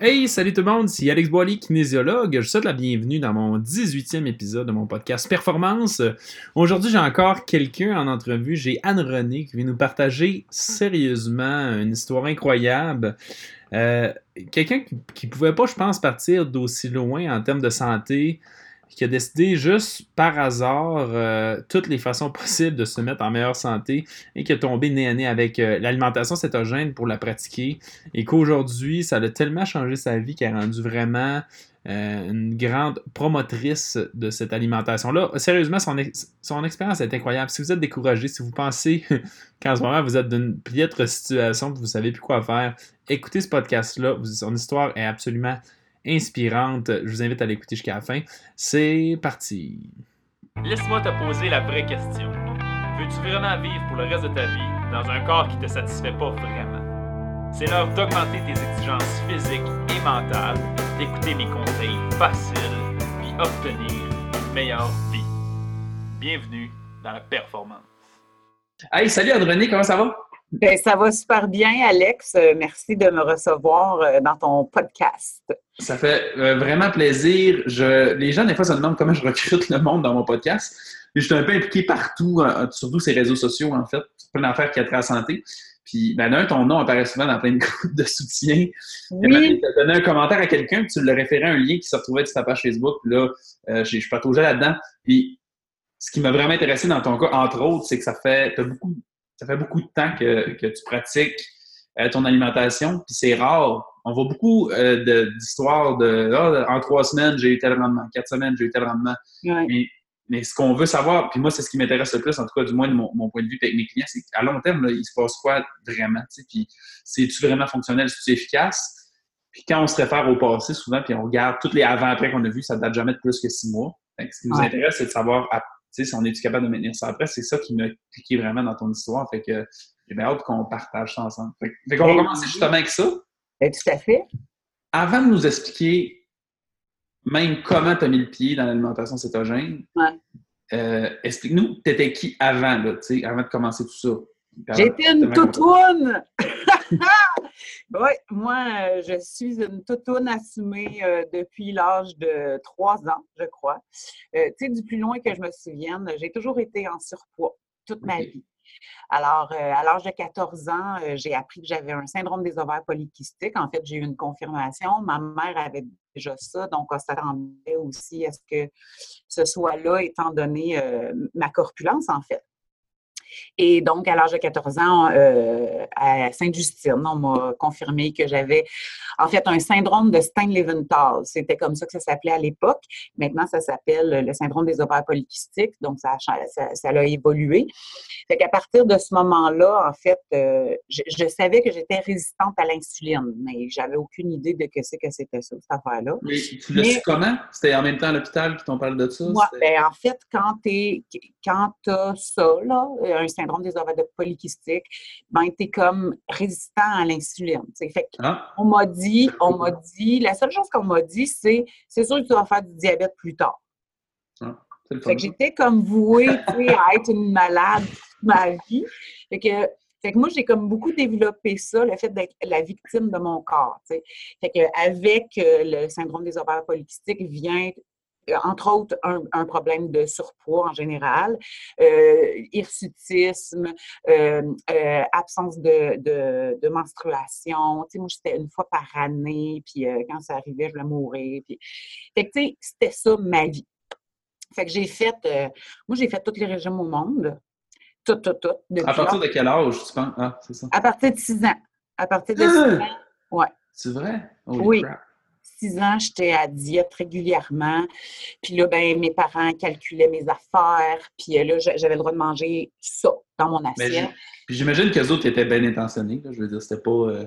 Hey, salut tout le monde, c'est Alex Boily, kinésiologue. Je vous souhaite la bienvenue dans mon 18e épisode de mon podcast Performance. Aujourd'hui, j'ai encore quelqu'un en entrevue. J'ai Anne-Renée qui vient nous partager sérieusement une histoire incroyable. Euh, quelqu'un qui, ne pouvait pas, je pense, partir d'aussi loin en termes de santé, qui a décidé juste par hasard euh, toutes les façons possibles de se mettre en meilleure santé et qui a tombé nez à nez avec euh, l'alimentation cétogène pour la pratiquer et qu'aujourd'hui, ça a tellement changé sa vie qu'elle a rendu vraiment euh, une grande promotrice de cette alimentation-là. Sérieusement, son, son expérience est incroyable. Si vous êtes découragé, si vous pensez qu'en ce moment vous êtes dans une piètre situation, que vous ne savez plus quoi faire, écoutez ce podcast-là. Son histoire est absolument inspirante. Je vous invite à l'écouter jusqu'à la fin. C'est parti. Laisse-moi te poser la vraie question. Veux-tu vraiment vivre pour le reste de ta vie dans un corps qui ne te satisfait pas vraiment? C'est l'heure d'augmenter tes exigences physiques et mentales, d'écouter mes conseils faciles, puis obtenir une meilleure vie. Bienvenue dans la performance. Hey, salut André, comment ça va? Ben, ça va super bien, Alex. Euh, merci de me recevoir euh, dans ton podcast. Ça fait euh, vraiment plaisir. Je, les gens, des fois, se demandent comment je recrute le monde dans mon podcast. je suis un peu impliqué partout, surtout ces réseaux sociaux, en fait. Plein d'affaires qui a trait à la santé. Puis, ben, d'un, ton nom apparaît souvent dans plein de groupes de soutien. Oui. Tu as donné un commentaire à quelqu'un, puis tu le référais à un lien qui se retrouvait sur ta page Facebook. Puis là, je suis toujours là-dedans. Puis, ce qui m'a vraiment intéressé dans ton cas, entre autres, c'est que ça fait, as beaucoup ça fait beaucoup de temps que, tu pratiques euh, ton alimentation, puis c'est rare. On voit beaucoup euh, d'histoires de, ah, en trois semaines, j'ai eu tel rendement, quatre semaines, j'ai eu tel rendement. Mais, ce qu'on veut savoir, puis moi, c'est ce qui m'intéresse le plus, en tout cas, du moins de mon, point de vue avec mes clients, c'est qu'à long terme, il se passe quoi vraiment? Puis c'est-tu vraiment fonctionnel, c'est-tu efficace? Puis quand on se réfère au passé, souvent, puis on regarde tous les avant-après qu'on a vus, ça ne date jamais de plus que six mois. ce qui nous intéresse, c'est de savoir si on est capable de maintenir ça après, c'est ça qui m'a cliqué vraiment dans ton histoire. Fait que j'ai bien hâte qu'on partage ça ensemble. Fait, qu'on va commencer justement avec ça. Ben, tout à fait. Avant de nous expliquer même comment tu as mis le pied dans l'alimentation cétogène, euh, explique-nous, tu étais qui avant, là, avant de commencer tout ça? J'étais une toutoune! oui, moi, euh, je suis une toutoune assumée euh, depuis l'âge de trois ans, je crois. Euh, tu sais, du plus loin que je me souvienne, j'ai toujours été en surpoids toute ma vie. Alors, à l'âge de 14 ans, j'ai appris que j'avais un syndrome des ovaires polykystiques. En fait, j'ai eu une confirmation. Ma mère avait déjà ça, donc on s'attendait aussi à ce que ce soit là, étant donné ma corpulence, en fait. Et donc, à l'âge de 14 ans, euh, à Sainte-Justine, on m'a confirmé que j'avais en fait un syndrome de Stein-Leventhal. C'était comme ça que ça s'appelait à l'époque. Maintenant, ça s'appelle le syndrome des ovaires polykystiques. Donc, ça, ça, ça a évolué. Fait qu'à partir de ce moment-là, en fait, euh, je, savais que j'étais résistante à l'insuline, mais j'avais aucune idée de que c'est que c'était ça, cette affaire-là. Mais tu l'as su comment? C'était en même temps à l'hôpital qui t'ont parlé de ça? Moi, ben, en fait, quand tu as ça, là, un syndrome des ovaires polykystiques, ben, tu es comme résistant à l'insuline. Fait ah. on m'a dit, on m'a dit, la seule chose qu'on m'a dit, c'est c'est sûr que tu vas faire du diabète plus tard. Ah, fait que j'étais comme vouée à être une malade toute ma vie. Fait que, fait que moi, j'ai comme beaucoup développé ça, le fait d'être la victime de mon corps. Fait que avec euh, le syndrome des ovaires polykystiques vient entre autres, un, problème de surpoids en général, euh, hirsutisme, euh, absence de, de, menstruation. Tu sais, moi, j'étais une fois par année, puis quand ça arrivait, je voulais mourir. Puis... Fait que, tu sais, c'était ça ma vie. Fait que j'ai fait, moi, j'ai fait tous les régimes au monde. Tout, tout, tout. À partir de quel âge, tu penses? Ah, c'est ça. À partir de 6 ans. À partir de 6 ah! ans, ouais. C'est vrai? oui six ans, j'étais à diète régulièrement. Puis là, ben, mes parents calculaient mes affaires. Puis euh, là, j'avais le droit de manger ça dans mon assiette. Puis j'imagine que les autres étaient bien intentionnés. Je veux dire, c'était pas. Euh,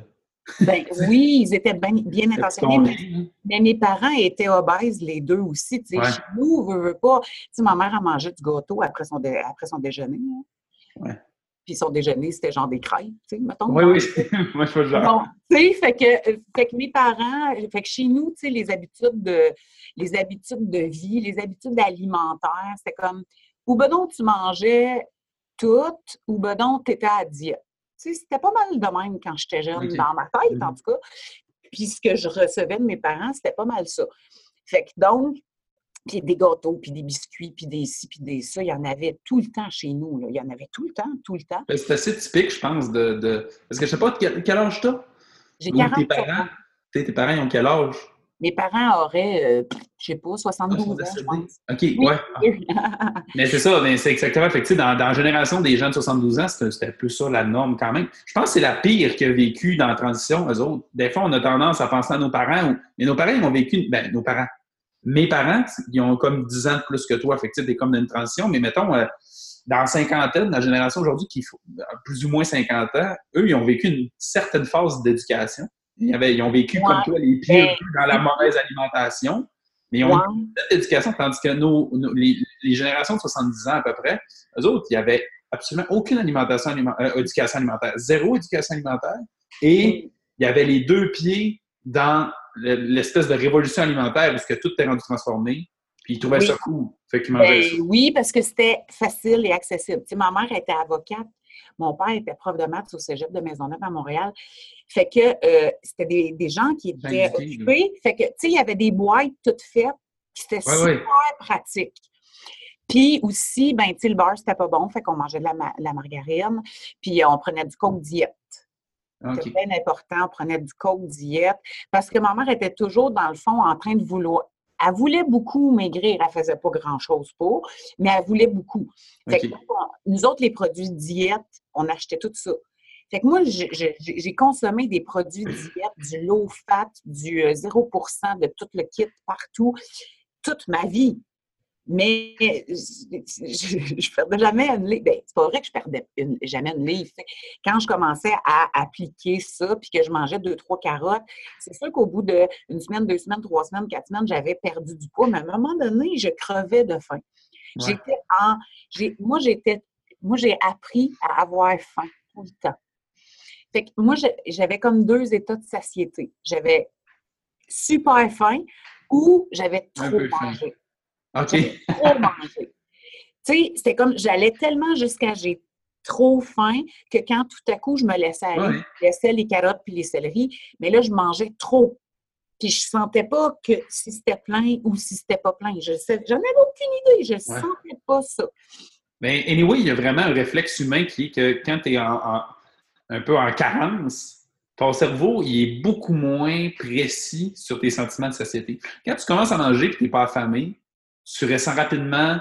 ben, oui, ils étaient bien, bien intentionnés, mais, mes parents étaient obèses, les deux aussi. Tu sais, Chez nous, on veut, pas. Tu sais, ma mère a mangé du gâteau après son, après son déjeuner. Ouais puis son déjeuner, c'était genre des crêpes, tu sais, mettons. Oui, oui, moi, je fais genre. tu sais, fait que, fait que mes parents, fait que chez nous, tu sais, les habitudes de, les habitudes de vie, les habitudes alimentaires, c'était comme, ou ben non, tu mangeais tout, ou ben non, tu étais à diète. Tu sais, c'était pas mal de même quand j'étais jeune, dans ma tête, en tout cas. puis ce que je recevais de mes parents, c'était pas mal ça. Fait que donc, puis des gâteaux, puis des biscuits, puis des ci, puis des ça, il y en avait tout le temps chez nous. Là. Il y en avait tout le temps, tout le temps. Ben, c'est assez typique, je pense, de... de... Parce que je sais pas, quel, quel âge t'as? J'ai 40 tes parents, tes parents, ils ont quel âge? Mes parents auraient, euh, je sais pas, 72 ans, je pense. OK, ouais. mais c'est ça, mais c'est exactement. Fait dans, dans la génération des gens de 72 ans, c'était plus ça la norme quand même. Je pense que c'est la pire qui a vécu dans la transition, eux autres. Des fois, on a tendance à penser à nos parents, mais nos parents, ils ont vécu, ben, nos parents. Mes parents, ils ont comme 10 ans de plus que toi, fait que tu comme dans une transition, mais mettons, euh, dans la cinquantaine, la génération aujourd'hui qui faut plus ou moins 50 ans, eux, ils ont vécu une certaine phase d'éducation. Ils, ont vécu comme toi les pires ben, dans la mauvaise alimentation, mais ils ont eu cette éducation, tandis que nos, les, générations de 70 ans à peu près, eux autres, il n'y avait absolument aucune alimentation euh, éducation alimentaire, zéro éducation alimentaire, et il y avait les deux pieds dans l'espèce de révolution alimentaire où que tout est rendu transformé, puis ils trouvaient ça cool. Fait qu'ils mangeaient ben Oui, parce que c'était facile et accessible. Tu sais, ma mère était avocate, mon père était prof de maths au cégep de Maisonneuve à Montréal. Fait que euh, c'était des, des, gens qui étaient occupés. Fait que, tu sais, il y avait des boîtes toutes faites, c'était super pratique. Puis aussi, ben, tu sais, le beurre, c'était pas bon, fait qu'on mangeait de la, margarine, puis on prenait du coke diète. C'était bien important, on prenait du coke diète, parce que ma mère était toujours, dans le fond, en train de vouloir, elle voulait beaucoup maigrir, elle faisait pas grand-chose pour, mais elle voulait beaucoup. nous autres, les produits diète, on achetait tout ça. Fait que moi, j'ai consommé des produits diète, du low fat, du 0% euh, de tout le kit partout, toute ma vie. Mais je, ne perdais jamais une livre. Ben, c'est pas vrai que je perdais jamais une livre. Quand je commençais à appliquer ça, puis que je mangeais deux, trois carottes, c'est sûr qu'au bout d'une semaine, deux semaines, trois semaines, quatre semaines, j'avais perdu du poids. Mais à un moment donné, je crevais de faim. J'étais en. Moi, j'étais. Moi, j'ai appris à avoir faim tout le temps. Fait que moi, j'avais comme deux états de satiété. J'avais super faim ou j'avais trop mangé. OK. trop mangé. Tu sais, c'était comme, j'allais tellement jusqu'à j'ai trop faim que quand tout à coup, je me laissais aller, je laissais les carottes puis les céleris, mais là, je mangeais trop. Puis je sentais pas que si c'était plein ou si c'était pas plein. Je j'en avais aucune idée. Je ne sentais pas ça. Mais anyway, il y a vraiment un réflexe humain qui est que quand tu es un peu en carence, ton cerveau, il est beaucoup moins précis sur tes sentiments de satiété. Quand tu commences à manger et que tu n'es pas affamé, tu ressens rapidement,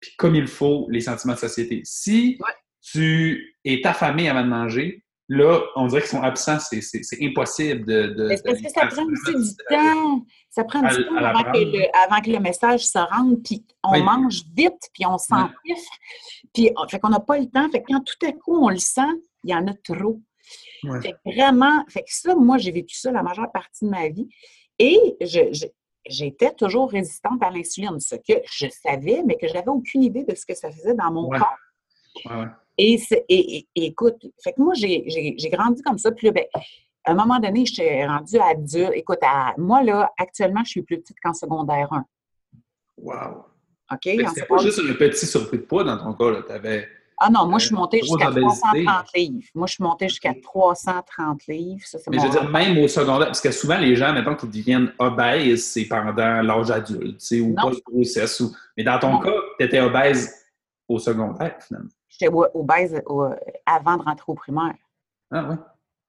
puis comme il faut, les sentiments de satiété. Si tu es affamé avant de manger, là, on dirait qu'ils sont absents. C'est impossible de. de parce que ça prend aussi du temps. Ça prend du temps avant que, le, avant que, le, message se rende, puis on mange vite, puis on s'empiffre. Puis, fait qu'on n'a pas le temps. Fait que quand tout à coup, on le sent, il y en a trop. Fait que vraiment, fait que ça, moi, j'ai vécu ça la majeure partie de ma vie. Et je, j'étais toujours résistante à l'insuline, ce que je savais, mais que je n'avais aucune idée de ce que ça faisait dans mon corps. Et, et, écoute, fait que moi, j'ai grandi comme ça. Puis là, ben, à un moment donné, je suis rendue adulte. Écoute, moi, là, actuellement, je suis plus petite qu'en secondaire 1. Wow! OK? C'est pas juste un petit surplus de poids dans ton cas. Tu avais ah non, moi, je suis montée jusqu'à 330 livres. Moi, je suis montée jusqu'à 330 livres. Ça, Mais je veux dire, même au secondaire, parce que souvent, les gens, mettons, qui deviennent obèses, c'est pendant l'âge adulte, ou pas grossesse. Ou... Mais dans ton cas, tu étais obèse au secondaire, finalement. J'étais obèse avant de rentrer au primaire. Ah oui?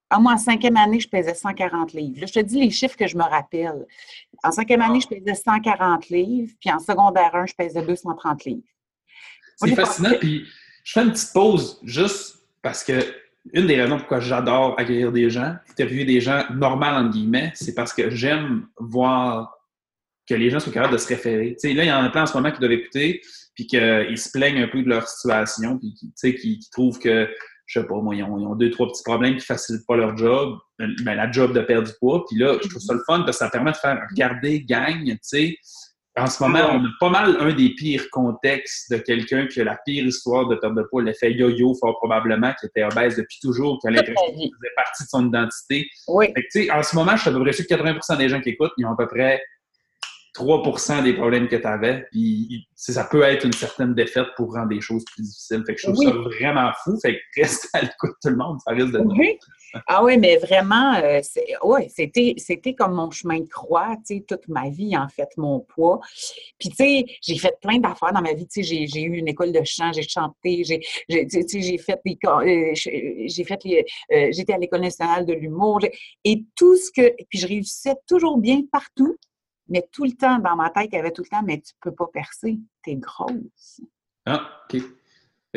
Ah, moi, en cinquième année, je pesais 140 livres. Là, je te dis les chiffres que je me rappelle. En cinquième année, je pesais 140 livres, puis en secondaire 1, je pesais 230 livres. C'est fascinant, puis je fais une petite pause juste parce que une des raisons pourquoi j'adore accueillir des gens, interviewer des gens normaux, entre guillemets, c'est parce que j'aime voir que les gens sont capables de se référer. là, il y en a plein en ce moment qui doivent écouter, puis qu'ils se plaignent un peu de leur situation, puis qui, trouvent que, je sais pas, moi, ils ont, deux, trois petits problèmes qui facilitent pas leur job, ben, la job de perdre du poids. Puis là, je trouve ça le fun parce que ça permet de faire regarder, gagne, tu sais, en ce moment, on a pas mal un des pires contextes de quelqu'un qui a la pire histoire de perte de poids, l'effet yo-yo, fort probablement, qui était obèse depuis toujours, qui a l'impression que faisait partie de son identité. Oui. en ce moment, je suis à peu près sûr que 80% des gens qui écoutent, ils ont à peu près 3 des problèmes que tu avais. Puis ça peut être une certaine défaite pour rendre des choses plus difficiles. Fait que je trouve ça vraiment fou. Fait que reste à l'écoute tout le monde, ça risque de. Oui. Ah oui, mais vraiment, euh, ouais, c'était, c'était comme mon chemin de croix, tu sais, toute ma vie, en fait, mon poids. Puis, tu sais, j'ai fait plein d'affaires dans ma vie. Tu sais, j'ai, eu une école de chant, j'ai chanté, j'ai, j'ai, j'ai fait des... Euh, j'ai fait les... Euh, j'étais à l'École nationale de l'humour. Et tout ce que... Puis, je réussissais toujours bien partout, mais tout le temps, dans ma tête, il y avait tout le temps, mais tu peux pas percer, t'es grosse. Ah, OK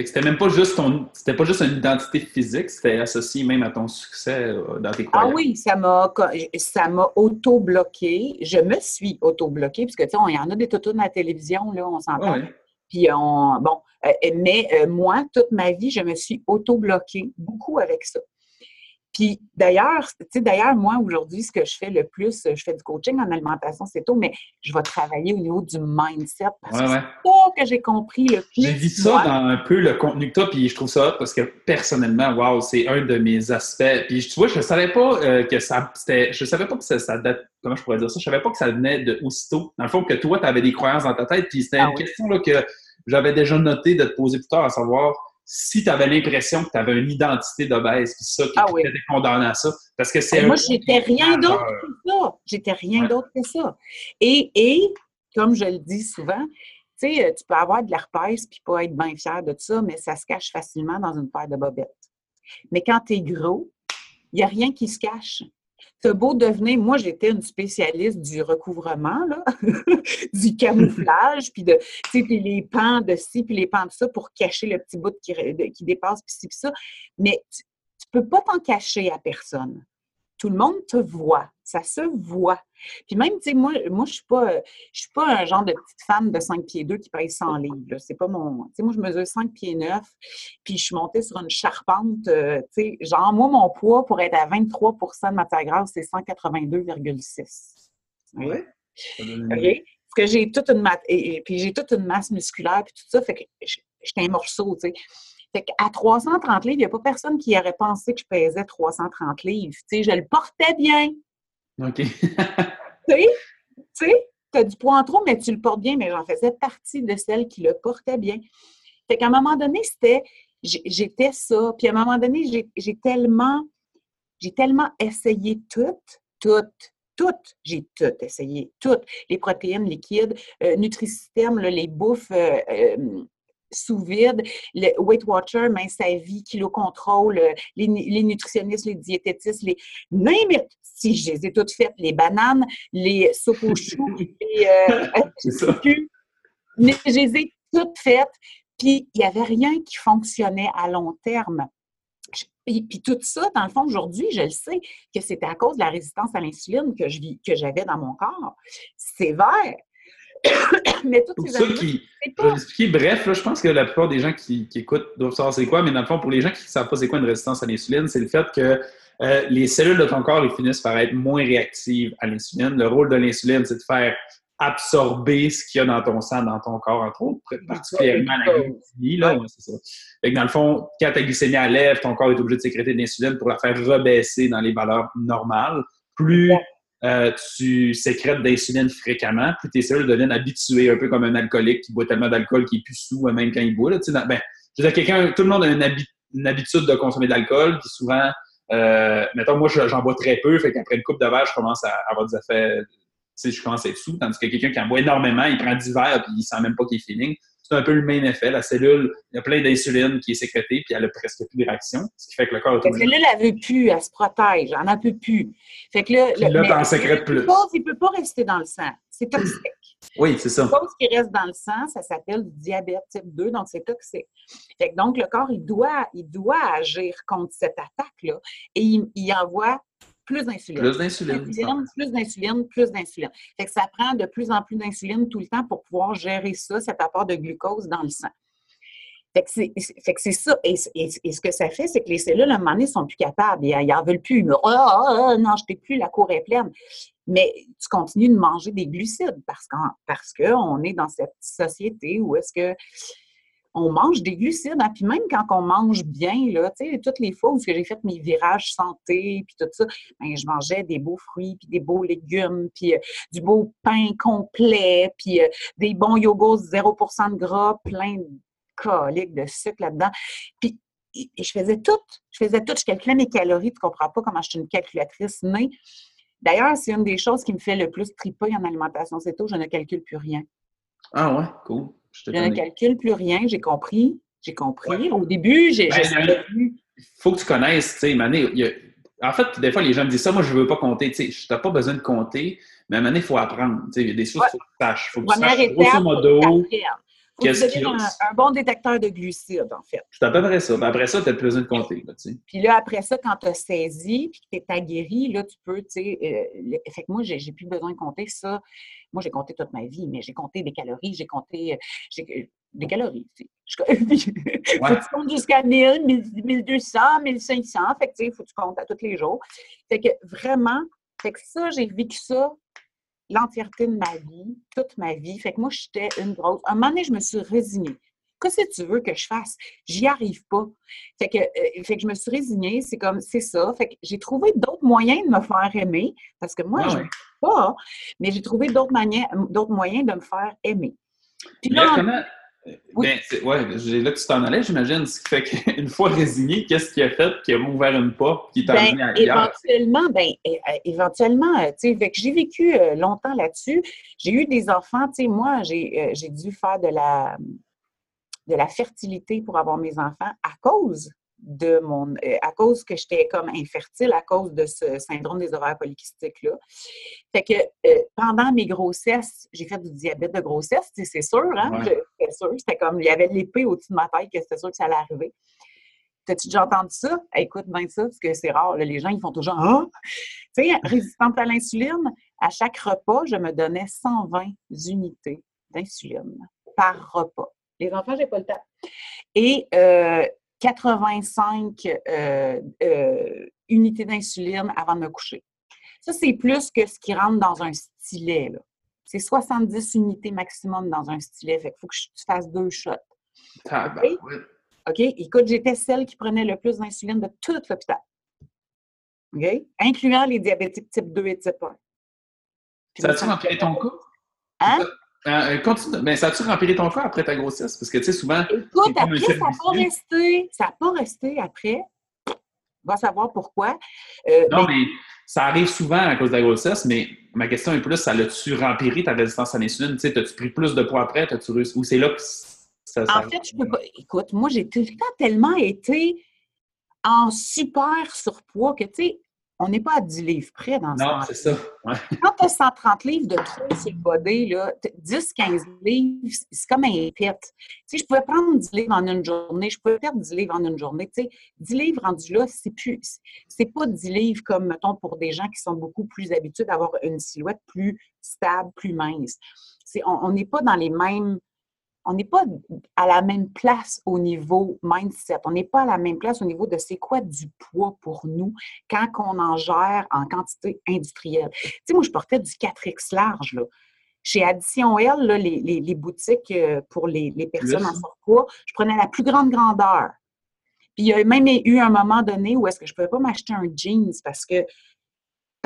c'était même pas juste ton, c'était pas juste une identité physique, c'était associé même à ton succès euh, dans tes ah croyances. Ah oui, ça m'a, ça m'a auto-bloqué. Je me suis auto-bloqué, parce que tu sais, il y en a des totos dans la télévision, là, on s'entend. Puis on, bon, euh, mais euh, moi, toute ma vie, je me suis auto-bloquée beaucoup avec ça. Puis d'ailleurs, tu sais, d'ailleurs, moi, aujourd'hui, ce que je fais le plus, je fais du coaching en alimentation, c'est tout, mais je vais travailler au niveau du mindset parce que c'est ça que j'ai compris le plus. J'ai vu ça dans un peu le contenu que toi, puis je trouve ça parce que personnellement, waouh, c'est un de mes aspects. Puis tu vois, je ne savais pas euh, que ça, c'était, je savais pas que ça, ça date, comment je pourrais dire ça, je savais pas que ça venait de aussitôt. Dans le fond, que toi, tu avais des croyances dans ta tête, puis c'était ah une question là, que j'avais déjà noté de te poser plus tard, à savoir si tu avais l'impression que tu avais une identité d'obèse, puis ça, qui ah était condamné à ça. Parce que c'est. Moi, j'étais rien d'autre que ça. J'étais rien d'autre que ça. Et, et, comme je le dis souvent, tu sais, tu peux avoir de l'herpès puis pas être bien fier de ça, mais ça se cache facilement dans une paire de bobettes. Mais quand tu es gros, il n'y a rien qui se cache. C'est beau devenir, moi j'étais une spécialiste du recouvrement, du camouflage, puis de, les pans de ci, puis les pans de ça pour cacher le petit bout qui, qui dépasse, puis ci, puis ça. Mais tu, ne peux pas t'en cacher à personne tout le monde te voit. Ça se voit. Puis même, tu sais, moi, moi je suis pas, je suis pas un genre de petite femme de 5 pieds 2 qui pèse 100 livres. C'est pas mon... Tu sais, moi, je mesure 5 pieds 9, puis je suis montée sur une charpente, euh, tu sais, genre, moi, mon poids pour être à 23% de matière grasse, c'est 182,6. Oui. OK? Parce que j'ai toute une masse, et, puis j'ai toute une masse musculaire, puis tout ça, fait que j'étais un morceau, tu sais. Fait qu'à 330 livres, il n'y a pas personne qui aurait pensé que je pesais 330 livres. Tu sais, je le portais bien. OK. tu sais, tu as du poids en trop, mais tu le portes bien, mais j'en faisais partie de celles qui le portaient bien. Fait qu'à un moment donné, c'était, j'étais ça. Puis à un moment donné, j'ai tellement, j'ai tellement essayé tout, tout, tout, j'ai tout essayé, tout. Les protéines liquides, euh, les bouffes euh, euh, sous vide, le Weight Watcher, Mince à vie, Kilo Contrôle, euh, les, nutritionnistes, les diététistes, les même si je les ai toutes faites, les bananes, les soupes aux choux, les euh, mais je les ai toutes faites, puis il n'y avait rien qui fonctionnait à long terme. Puis, puis, tout ça, dans le fond, aujourd'hui, je le sais que c'était à cause de la résistance à l'insuline que j'avais dans mon corps. Sévère. mais toutes ces qui, Je vais expliquer bref, je pense que la plupart des gens qui, écoutent doivent savoir c'est quoi, mais dans le fond, pour les gens qui ne savent pas c'est quoi une résistance à l'insuline, c'est le fait que euh, les cellules de ton corps ils finissent par être moins réactives à l'insuline. Le rôle de l'insuline, c'est de faire absorber ce qu'il y a dans ton sang, dans ton corps, entre autres, particulièrement la glycémie. Là, c'est ça. Fait que dans le fond, quand ta glycémie lève, ton corps est obligé de sécréter de l'insuline pour la faire rebaisser dans les valeurs normales. Plus euh, tu sécrètes d'insuline fréquemment, plus tes cellules deviennent habituées, un peu comme un alcoolique qui boit tellement d'alcool qu'il est plus sous, même quand il boit. Là, ben, je quelqu'un, tout le monde a une, habitude de consommer de l'alcool, puis souvent, euh, mettons, moi, j'en bois très peu, fait qu'après une coupe de verre, je commence à avoir des effets, tu sais, je commence à être sous, tandis que quelqu'un qui en boit énormément, il prend 10 verres, puis il sent même pas qu'il est feeling c'est un peu le même effet. La cellule, il y a plein d'insuline qui est sécrétée, puis elle a presque plus de réaction, ce qui fait que le corps est La cellule, elle veut plus, elle se protège, elle n'en peut plus. Fait que là, là t'en sécrètes plus. il ne peut pas rester dans le sang. C'est toxique. Oui, c'est ça. Une chose qui reste dans le sang, ça s'appelle du diabète type 2, donc c'est toxique. Fait que donc, le corps, il doit, il doit agir contre cette attaque-là et il, il envoie plus d'insuline. Plus d'insuline. Plus d'insuline, plus d'insuline. Fait que ça prend de plus en plus d'insuline tout le temps pour pouvoir gérer ça, cet apport de glucose dans le sang. Fait que c'est ça. Et, ce que ça fait, c'est que les cellules, à un moment donné, sont plus capables. Ils n'en veulent plus. Ah, ah, ah, non, je ne plus, la cour est pleine. Mais tu continues de manger des glucides parce qu'on parce que on est dans cette société où est-ce que on mange des glucides, hein, puis même quand on mange bien, là, toutes les fois où j'ai fait mes virages santé, puis tout ça, ben, je mangeais des beaux fruits, puis des beaux légumes, puis euh, du beau pain complet, puis euh, des bons yogos 0% de gras, plein de coliques, de sucre là-dedans. Puis et je faisais tout. Je faisais tout. Je calculais mes calories. Tu ne comprends pas comment je suis une calculatrice née. D'ailleurs, c'est une des choses qui me fait le plus triper en alimentation c'est tout. Je ne calcule plus rien. Ah ouais, cool. Je, ne calcule plus rien. J'ai compris. J'ai compris. Au début, j'ai. Ben, il faut que tu connaisses, tu sais, En fait, des fois, les gens me disent ça, moi, je ne veux pas compter. Tu sais, n'as pas besoin de compter, mais à moment il faut apprendre. Tu sais, il y a des choses qu'il faut que tu saches. Il faut que tu saches, grosso modo, Qu'est-ce qu'il un, un bon détecteur de glucides, en fait. C'est à peu près ça. après ça, tu as besoin de compter. Là, puis là, après ça, quand tu as saisi puis que tu es aguerri, là, tu peux, tu sais, euh, fait que moi, j'ai plus besoin de compter ça. Moi, j'ai compté toute ma vie, mais j'ai compté des calories, j'ai compté euh, euh, des calories. Tu sais. ouais. tu comptes jusqu'à 1000, 1200, 1500. Fait que, tu sais, faut que tu comptes à tous les jours. Fait que vraiment, fait que ça, j'ai vécu ça l'entièreté de ma vie, toute ma vie. Fait que moi, j'étais une grosse. un moment donné, je me suis résignée. Qu'est-ce que tu veux que je fasse? J'y arrive pas. Fait que, euh, fait que je me suis résignée, c'est comme, c'est ça. Fait que j'ai trouvé d'autres moyens de me faire aimer, parce que moi, je ne pas, mais j'ai trouvé d'autres moyens, d'autres moyens de me faire aimer. Puis là, oui. Ben, ouais, là que tu t'en allais, j'imagine. Ce qui fait qu'une fois résigné, qu'est-ce qui a fait qui a ouvert une porte qui t'a ben, ailleurs? Éventuellement, ben, éventuellement, euh, tu sais, j'ai vécu euh, longtemps là-dessus. J'ai eu des enfants, tu sais, moi, euh, j'ai dû faire de la, de la fertilité pour avoir mes enfants à cause de mon. Euh, à cause que j'étais comme infertile, à cause de ce syndrome des ovaires polykystiques-là. Fait que euh, pendant mes grossesses, j'ai fait du diabète de grossesse, c'est sûr, hein? C'était sûr. C'était comme, il y avait l'épée au-dessus de ma tête que c'était sûr que ça allait arriver. T'as-tu déjà entendu ça? écoute bien ça, parce que c'est rare. les gens, ils font toujours Ah! Tu sais, résistante à l'insuline, à chaque repas, je me donnais 120 unités d'insuline par repas. Les enfants, j'ai pas le temps. Et euh, 85 euh, euh, unités d'insuline avant de me coucher. Ça, c'est plus que ce qui rentre dans un stylet. C'est 70 unités maximum dans un stylet. Fait qu'il faut que tu fasses deux shots. OK? Écoute, j'étais celle qui prenait le plus d'insuline de tout l'hôpital. OK? Incluant les diabétiques type 2 et type 1. ça a-tu empiré ton cas? Hein? Euh, continue. Mais ça a-tu rempli ton corps après ta grossesse? Parce que, tu sais, souvent. Écoute, après, ça n'a pas resté. Ça n'a pas resté après. On va savoir pourquoi. Euh, non, mais... ça arrive souvent à cause de la grossesse, mais ma question est plus ça l'a-tu rempli ta résistance à l'insuline? Tu sais, as-tu pris plus de poids après? As-tu Ou c'est là que ça. En fait, je peux pas. Écoute, moi, j'ai tout le temps tellement été en super surpoids que, tu sais, on n'est pas à 10 livres près dans ce Non, c'est ça. Quand tu as 130 livres de trop sur le body, 10-15 livres, c'est comme un pet. Tu sais, je pouvais prendre 10 livres en une journée, je pouvais perdre 10 livres en une journée. Tu sais, 10 livres rendus là, c'est plus, c'est pas 10 livres comme, mettons, pour des gens qui sont beaucoup plus habitués d'avoir une silhouette plus stable, plus mince. on n'est pas dans les mêmes on n'est pas à la même place au niveau mindset. On n'est pas à la même place au niveau de c'est quoi du poids pour nous quand on en gère en quantité industrielle. Tu sais, moi, je portais du 4X large, là. Chez Addition L, les, boutiques euh, pour les, personnes en surpoids, je prenais la plus grande grandeur. Puis il y a même eu un moment donné où est-ce que je ne pouvais pas m'acheter un jeans parce que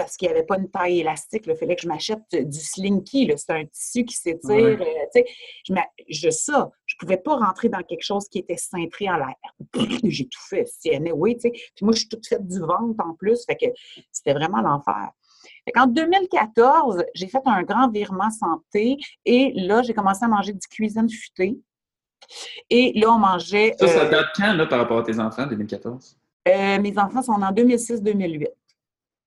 parce qu'il n'y avait pas une taille élastique. Il fallait que je m'achète du slinky. C'est un tissu qui s'étire. Euh, je, je, ça, je ne pouvais pas rentrer dans quelque chose qui était cintré en l'air. J'ai tout fait. Oui, Puis moi, je suis toute faite du ventre en plus. Fait que c'était vraiment l'enfer. En 2014, j'ai fait un grand virement santé et là, j'ai commencé à manger du cuisine futée. Et là, on mangeait. Ça, ça euh, date quand, là, par rapport à tes enfants, 2014? Euh, mes enfants sont en 2006-2008.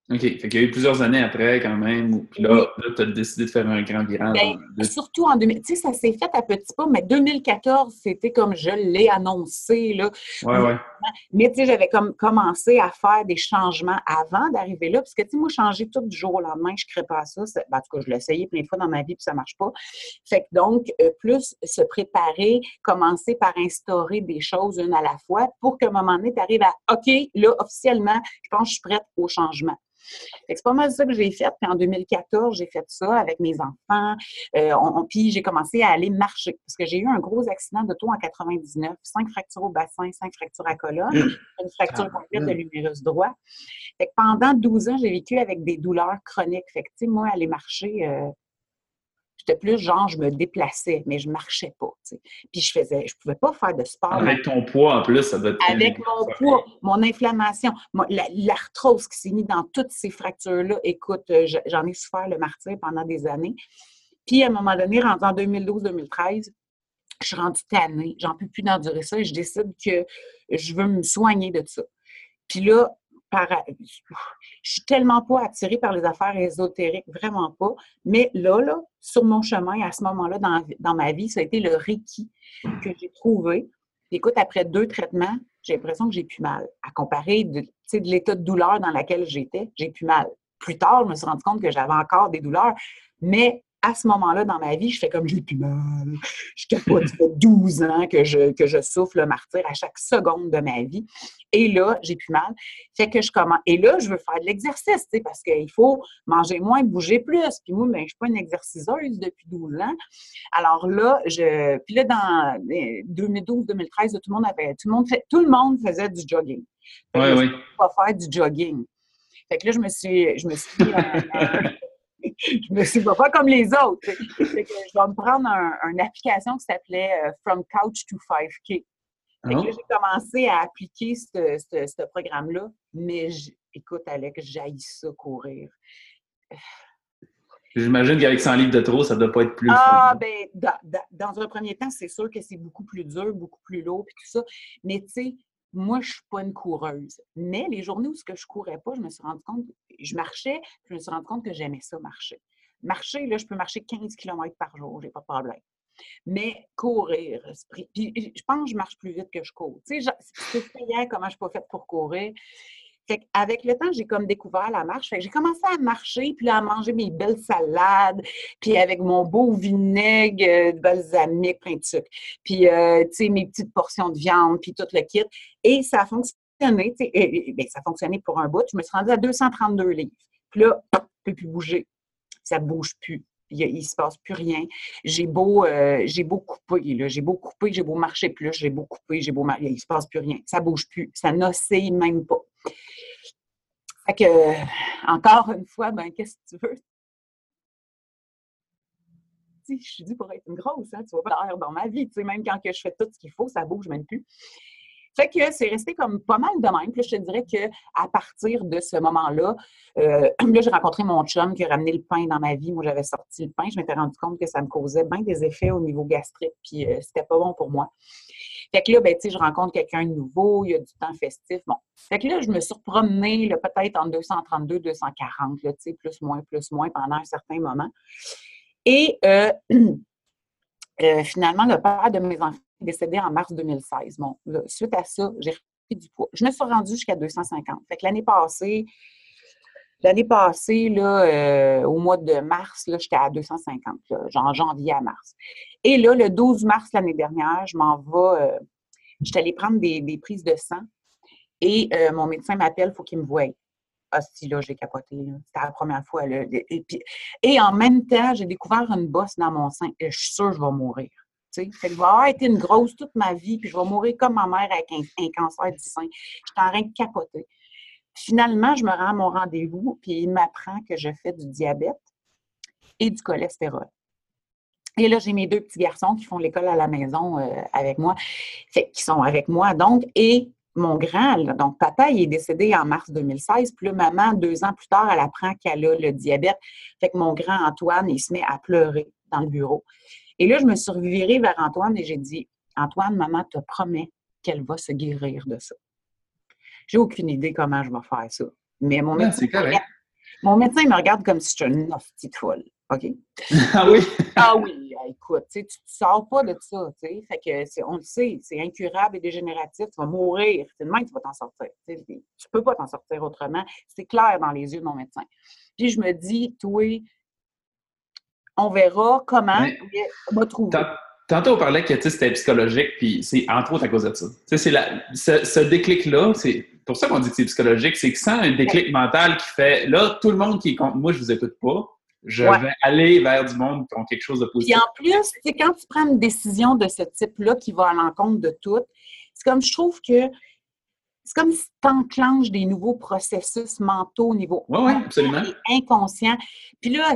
OK. Fait qu'il y a eu plusieurs années après, quand même. Puis là, tu as décidé de faire un grand virage. Ben, surtout en 2000. Tu sais, ça s'est fait à petits pas, mais 2014, c'était comme je l'ai annoncé. Là. Ouais, ouais. Mais tu sais, j'avais comme commencé à faire des changements avant d'arriver là, parce que tu sais, moi, changer tout du jour au lendemain, je ne crée pas ça. Ben, en tout cas, je l'ai essayé plein de fois dans ma vie, puis ça ne marche pas. Fait que donc, euh, plus se préparer, commencer par instaurer des choses une à la fois pour qu'à un moment donné, tu arrives à OK, là, officiellement, je pense que je suis prête au changement. C'est pas mal ça que j'ai fait. Puis en 2014, j'ai fait ça avec mes enfants. Euh, puis j'ai commencé à aller marcher parce que j'ai eu un gros accident d'auto en 99, cinq fractures au bassin, cinq fractures à colonne, une fracture complète de l'humérus droit. Fait que pendant 12 ans, j'ai vécu avec des douleurs chroniques. Fait que, moi, aller marcher, euh, J'étais plus genre, je me déplaçais, mais je marchais pas. Puis je faisais, je pouvais pas faire de sport. Avec ton poids en plus, ça doit être. Avec mon poids, mon inflammation, l'arthrose qui s'est mise dans toutes ces fractures-là. Écoute, euh, j'en ai souffert le martyr pendant des années. Puis à un moment donné, rendu en 2012-2013, je suis rendue tannée. J'en peux plus d'endurer ça et je décide que je veux me soigner de ça. Puis là, je suis tellement pas attirée par les affaires ésotériques, vraiment pas. Mais là, là, sur mon chemin, à ce moment-là, dans, ma vie, ça a été le Reiki que j'ai trouvé. Écoute, après deux traitements, j'ai l'impression que j'ai plus mal. À comparer de, de l'état de douleur dans lequel j'étais, j'ai plus mal. Plus tard, je me suis rendu compte que j'avais encore des douleurs, mais à ce moment-là dans ma vie, je fais comme j'ai plus mal. Je capote, ça fait 12 ans que je, que je souffle le martyr à chaque seconde de ma vie. Et là, j'ai plus mal. Fait que je commence. Et là, je veux faire de l'exercice, parce qu'il faut manger moins, bouger plus. Puis moi, ben, je ne suis pas une exerciceuse depuis 12 ans. Alors là, je. Puis là, dans 2012-2013, tout le monde avait. Tout le monde, fait... tout le monde faisait du jogging. Oui, oui. Pas faire du jogging. Fait que là, je me suis. Je me suis je me suis pas, comme les autres. je vais me prendre une application qui s'appelait euh, From Couch to 5K. Ah. j'ai commencé à appliquer ce programme-là, mais écoute, Alex, j'aille ça courir. J'imagine qu'avec 100 livres de trop, ça ne doit pas être plus. Ah, ben, dans, un premier temps, c'est sûr que c'est beaucoup plus dur, beaucoup plus lourd, et tout ça. Mais tu sais, moi, je ne suis pas une coureuse. Mais les journées où je ne courais pas, je me suis rendu compte, je marchais, je me suis rendu compte que j'aimais ça marcher. Marcher, là, je peux marcher 15 km par jour, j'ai pas de problème. Mais courir, puis je pense que je marche plus vite que je cours. Tu sais, c'est hier comment je suis pas faite pour courir. Fait avec le temps, j'ai comme découvert la marche. j'ai commencé à marcher, puis à manger mes belles salades, puis avec mon beau vinaigre euh, balsamique plein de sucre, puis, euh, tu sais, mes petites portions de viande, puis tout le kit. Et ça a fonctionné, ben, ça a fonctionné pour un bout. Je me suis rendue à 232 livres. Puis là, je ne peux plus bouger. Ça ne bouge plus. Il ne se passe plus rien. J'ai beau, euh, j'ai beau couper, j'ai beau couper, j'ai beau marcher plus, j'ai beau couper, j'ai beau marcher, il ne se passe plus rien. Ça ne bouge plus. Ça n'oscille même pas. Fait que, encore une fois, ben, qu'est-ce que tu veux? je suis dit pour être une grosse, hein, tu vois pas l'air dans ma vie. Tu sais, même quand que je fais tout ce qu'il faut, ça bouge même plus. Fait que c'est resté comme pas mal de même. Puis je te dirais qu'à partir de ce moment-là, euh, là, j'ai rencontré mon chum qui a ramené le pain dans ma vie. Moi, j'avais sorti le pain. Je m'étais rendu compte que ça me causait bien des effets au niveau gastrique, puis euh, c'était pas bon pour moi. Fait que là, ben, tu sais, je rencontre quelqu'un de nouveau, il y a du temps festif. Bon. Fait que là, je me suis promenée peut-être en 232, 240, là, tu sais, plus, moins, plus, moins pendant un certain moment. Et euh, finalement, le père de mes enfants décédé en mars 2016. Bon, suite à ça, j'ai repris du poids. Je me suis rendue jusqu'à 250. Fait que l'année passée, l'année passée, là, euh, au mois de mars, j'étais à 250, genre janvier à mars. Et là, le 12 mars l'année dernière, je m'en vais, euh, j'étais allée prendre des, prises de sang et euh, mon médecin m'appelle, il faut qu'il me voie. Ah, si, là, j'ai capoté. C'était la première fois. Et, et, en même temps, j'ai découvert une bosse dans mon sein. Et je suis sûre que je vais mourir. Fait que je vais avoir été une grosse toute ma vie, puis je vais mourir comme ma mère avec un, cancer du sein. Je suis en train de capoter. Finalement, je me rends à mon rendez-vous, puis il m'apprend que je fais du diabète et du cholestérol. Et là, j'ai mes deux petits garçons qui font l'école à la maison euh, avec moi, fait, qui sont avec moi, donc, et mon grand, donc papa, il est décédé en mars 2016, puis là, maman, deux ans plus tard, elle apprend qu'elle a le diabète. Fait que mon grand Antoine, il se met à pleurer dans le bureau. Et là, je me suis revirée vers Antoine et j'ai dit Antoine, maman te promet qu'elle va se guérir de ça. J'ai aucune idée comment je vais faire ça. Mais mon médecin, mon médecin me regarde comme si j'étais une petite folle. OK? ah oui? ah oui, écoute, tu ne sors pas de ça. Fait que on le sait, c'est incurable et dégénératif. Tu vas mourir. C'est demain que tu vas t'en sortir. tu ne peux pas t'en sortir autrement. C'est clair dans les yeux de mon médecin. Puis je me dis, toi, on verra comment on va trouver. Tantôt, on parlait que c'était psychologique, puis c'est entre autres à cause de ça. C'est ce, ce déclic-là, c'est pour ça qu'on dit que c'est psychologique, c'est que sans un déclic mental qui fait là, tout le monde qui est contre moi, je vous écoute pas, je vais aller vers du monde qui ont quelque chose de positif. Et en plus, c'est quand tu prends une décision de ce type-là qui va à l'encontre de tout, c'est comme je trouve que c'est comme si tu enclenches des nouveaux processus mentaux au niveau inconscient. Puis là,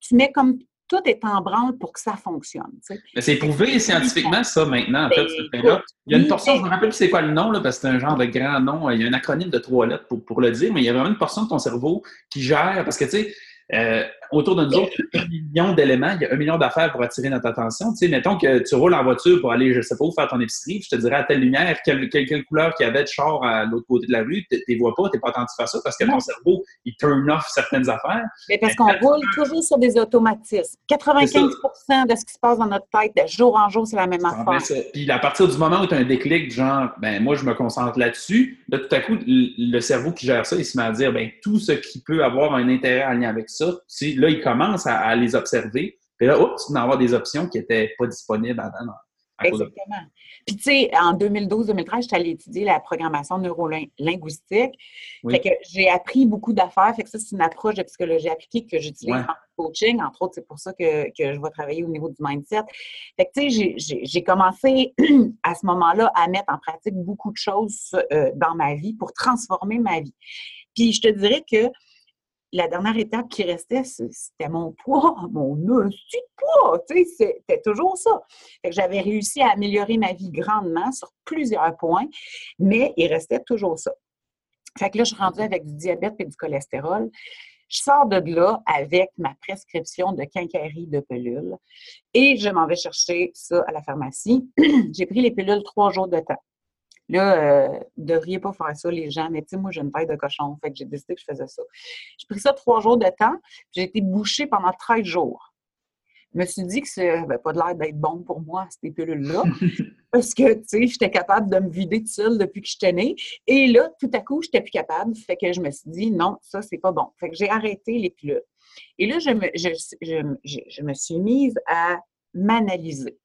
tu mets comme tout est en branle pour que ça fonctionne. C'est prouvé scientifiquement, ça, maintenant, en fait, ben, là. Il y a une portion, je me rappelle plus c'est quoi le nom, là, parce que c'est un genre de grand nom. Il y a un acronyme de trois lettres pour, pour le dire, mais il y a vraiment une portion de ton cerveau qui gère, parce que, tu sais, euh, autour de nous autres, il y a un million d'éléments, il y a un million d'affaires pour attirer notre attention. Tu sais, mettons que tu roules en voiture pour aller, je sais pas où, faire ton épicerie, je te dirais à telle lumière, quelle, quelle, couleur qu'il y avait de char à l'autre côté de la rue, tu ne vois pas, tu n'es pas attentif à ça parce que ton cerveau, il turn off certaines affaires. Mais parce qu'on roule toujours sur des automatismes. 95% de ce qui se passe dans notre tête, de jour en jour, c'est la même affaire. Puis à partir du moment où tu as un déclic, genre, ben moi, je me concentre là-dessus, là, tout à coup, le cerveau qui gère ça, il se met à dire, ben tout ce qui peut avoir un intérêt en lien avec ça, là, il commence à, les observer. Puis là, oups, tu vas avoir des options qui n'étaient pas disponibles avant. Exactement. Puis, tu sais, en 2012-2013, j'étais allée étudier la programmation neurolinguistique. Fait que j'ai appris beaucoup d'affaires. Fait que ça, c'est une approche de psychologie appliquée que j'utilise en coaching. Entre autres, c'est pour ça que, que, je vais travailler au niveau du mindset. Fait que, tu sais, j'ai commencé à ce moment-là à mettre en pratique beaucoup de choses euh, dans ma vie pour transformer ma vie. Puis, je te dirais que la dernière étape qui restait, c'était mon poids, mon petit poids, c'était toujours ça. j'avais réussi à améliorer ma vie grandement sur plusieurs points, mais il restait toujours ça. Fait que là, je suis rendue avec du diabète et du cholestérol. Je sors de là avec ma prescription de quincaillerie de pilules et je m'en vais chercher ça à la pharmacie. J'ai pris les pilules trois jours de temps. Là, euh, vous ne devriez pas faire ça, les gens, mais tu sais, moi, j'ai une taille de cochon, fait que j'ai décidé que je faisais ça. J'ai pris ça trois jours de temps, j'ai été bouchée pendant 13 jours. Je me suis dit que ça n'avait pas de l'air d'être bon pour moi, ces pilules-là, parce que, tu sais, j'étais capable de me vider de seule depuis que j'étais née. Et là, tout à coup, je n'étais plus capable, fait que je me suis dit, non, ça, c'est pas bon. Fait que j'ai arrêté les pilules. Et là, je me, je, je me suis mise à m'analyser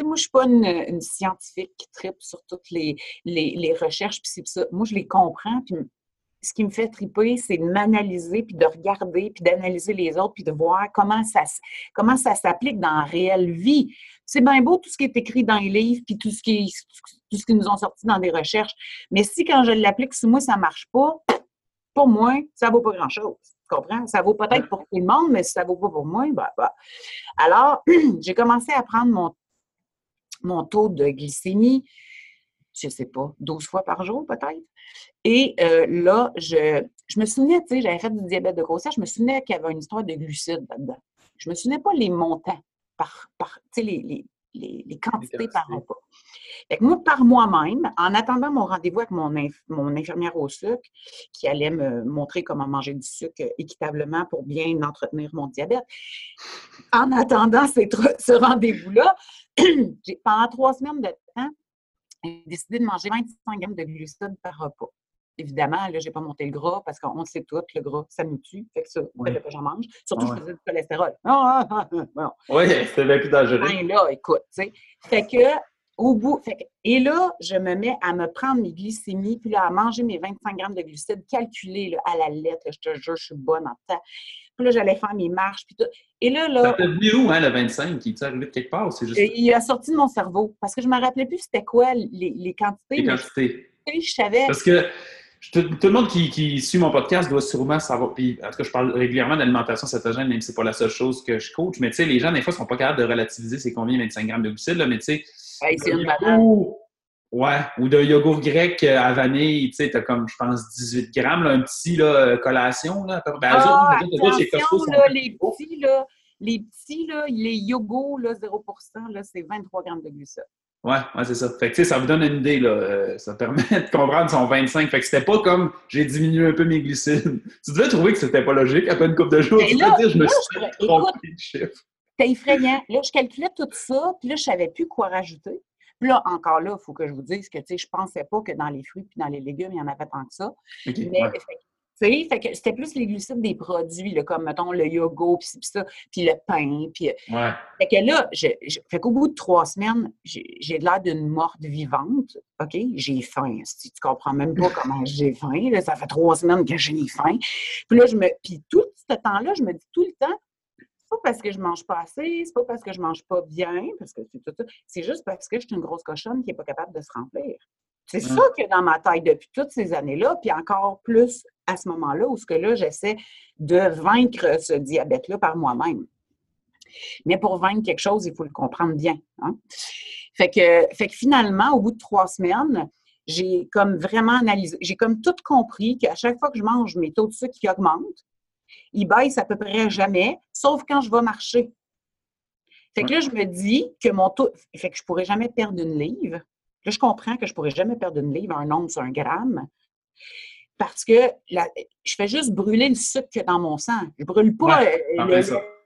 sais, moi, je ne suis pas une, scientifique qui tripe sur toutes les, les, recherches, puis ça. Moi, je les comprends, puis ce qui me fait triper, c'est de m'analyser, puis de regarder, puis d'analyser les autres, puis de voir comment ça, comment ça s'applique dans la réelle vie. C'est bien beau tout ce qui est écrit dans les livres, puis tout ce qui, tout ce qui nous ont sorti dans des recherches. Mais si quand je l'applique si moi, ça ne marche pas, pour moi, ça ne vaut pas grand-chose. Tu comprends? Ça vaut peut-être pour tout le monde, mais si ça ne vaut pas pour moi, bah, bah. Alors, j'ai commencé à prendre mon mon taux de glycémie, je ne sais pas, 12 fois par jour peut-être. Et euh, là, je, je, me souvenais, tu sais, j'avais fait du diabète de grossesse, je me souvenais qu'il y avait une histoire de glucides là-dedans. Je ne me souvenais pas les montants, par, par tu sais, les, les, quantités par repas. Fait que moi, par moi-même, en attendant mon rendez-vous avec mon, mon, infirmière au sucre, qui allait me montrer comment manger du sucre équitablement pour bien entretenir mon diabète, en attendant ce rendez-vous-là, pendant trois semaines de temps, j'ai décidé de manger 25 grammes de glucides par repas. Évidemment, là, je n'ai pas monté le gras parce qu'on sait tout, le gras, ça nous tue. Fait que ça, oui. que j'en mange. Surtout, je faisais du cholestérol. Ah, ah, ah, oui, c'est bien plus dangereux. Ben là, écoute, tu sais. Fait que, au bout, fait et là, je me mets à me prendre mes glycémies, puis là, à manger mes 25 grammes de glucides calculés à la lettre. je te jure, je suis bonne en temps. Puis là, j'allais faire mes marches, puis tout. Et là, là. Ça venu où, hein, le 25? Qui est arrivé de quelque part? C'est juste... Il a sorti de mon cerveau. Parce que je ne me rappelais plus c'était quoi les, les, quantités. Les quantités. Je, savais. Parce que tout, le monde qui, qui, suit mon podcast doit sûrement savoir. Puis, en tout cas, je parle régulièrement d'alimentation cétogène, même si ce n'est pas la seule chose que je coach. Mais tu sais, les gens, des fois, ne sont pas capables de relativiser c'est combien 25 grammes de glucides. Là, mais tu sais. C'est une malade. Ouais, ou de yogourt grec euh, à vanille, tu sais, t'as comme, je pense, 18 grammes, là, un petit là, euh, collation, là. Ben, ah, attention, là, les petits, là, les petits, là, les yogos, là, 0 là, c'est 23 grammes de glucides. Ouais, ouais c'est ça. Fait que, ça vous donne une idée, là. Euh, ça permet de comprendre son 25. Fait que c'était pas comme j'ai diminué un peu mes glycides. Tu devais trouver que c'était pas logique après une couple de jours. Tu là, dire, je me suis trompé de chiffre. C'était effrayant. Là, je calculais tout ça, puis là, je savais plus quoi rajouter. Puis là, encore là, il faut que je vous dise que, tu sais, je pensais pas que dans les fruits puis dans les légumes, il y en avait tant que ça. mais, fait que c'était plus les glucides des produits, là, comme, mettons, le yogourt, puis, ça, puis le pain. Puis, ouais. Fait que là, je, fait qu'au bout de trois semaines, j'ai l'air d'une morte vivante. OK? J'ai faim. Si tu comprends même pas comment j'ai faim, là, ça fait trois semaines que j'ai faim. Puis là, je me. Puis tout ce temps-là, je me dis tout le temps, pas parce que je mange pas assez, c'est pas parce que je mange pas bien, parce que c'est tout ça. C'est juste parce que je suis une grosse cochonne qui est pas capable de se remplir. C'est ça que dans ma tête depuis toutes ces années-là, puis encore plus à ce moment-là, où ce que là, j'essaie de vaincre ce diabète-là par moi-même. Mais pour vaincre quelque chose, il faut le comprendre bien. Hein. Fait, que, fait que finalement, au bout de trois semaines, j'ai comme vraiment analysé, j'ai comme tout compris qu'à chaque fois que je mange, mes taux de sucre qui augmentent, ils baissent à peu près jamais, sauf quand je vais marcher. Fait que là, je me dis que mon taux, fait que je pourrais jamais perdre une livre. Là, je comprends que je ne pourrais jamais perdre une livre, un nombre sur un gramme, parce que je fais juste brûler le sucre dans mon sang. Je ne brûle pas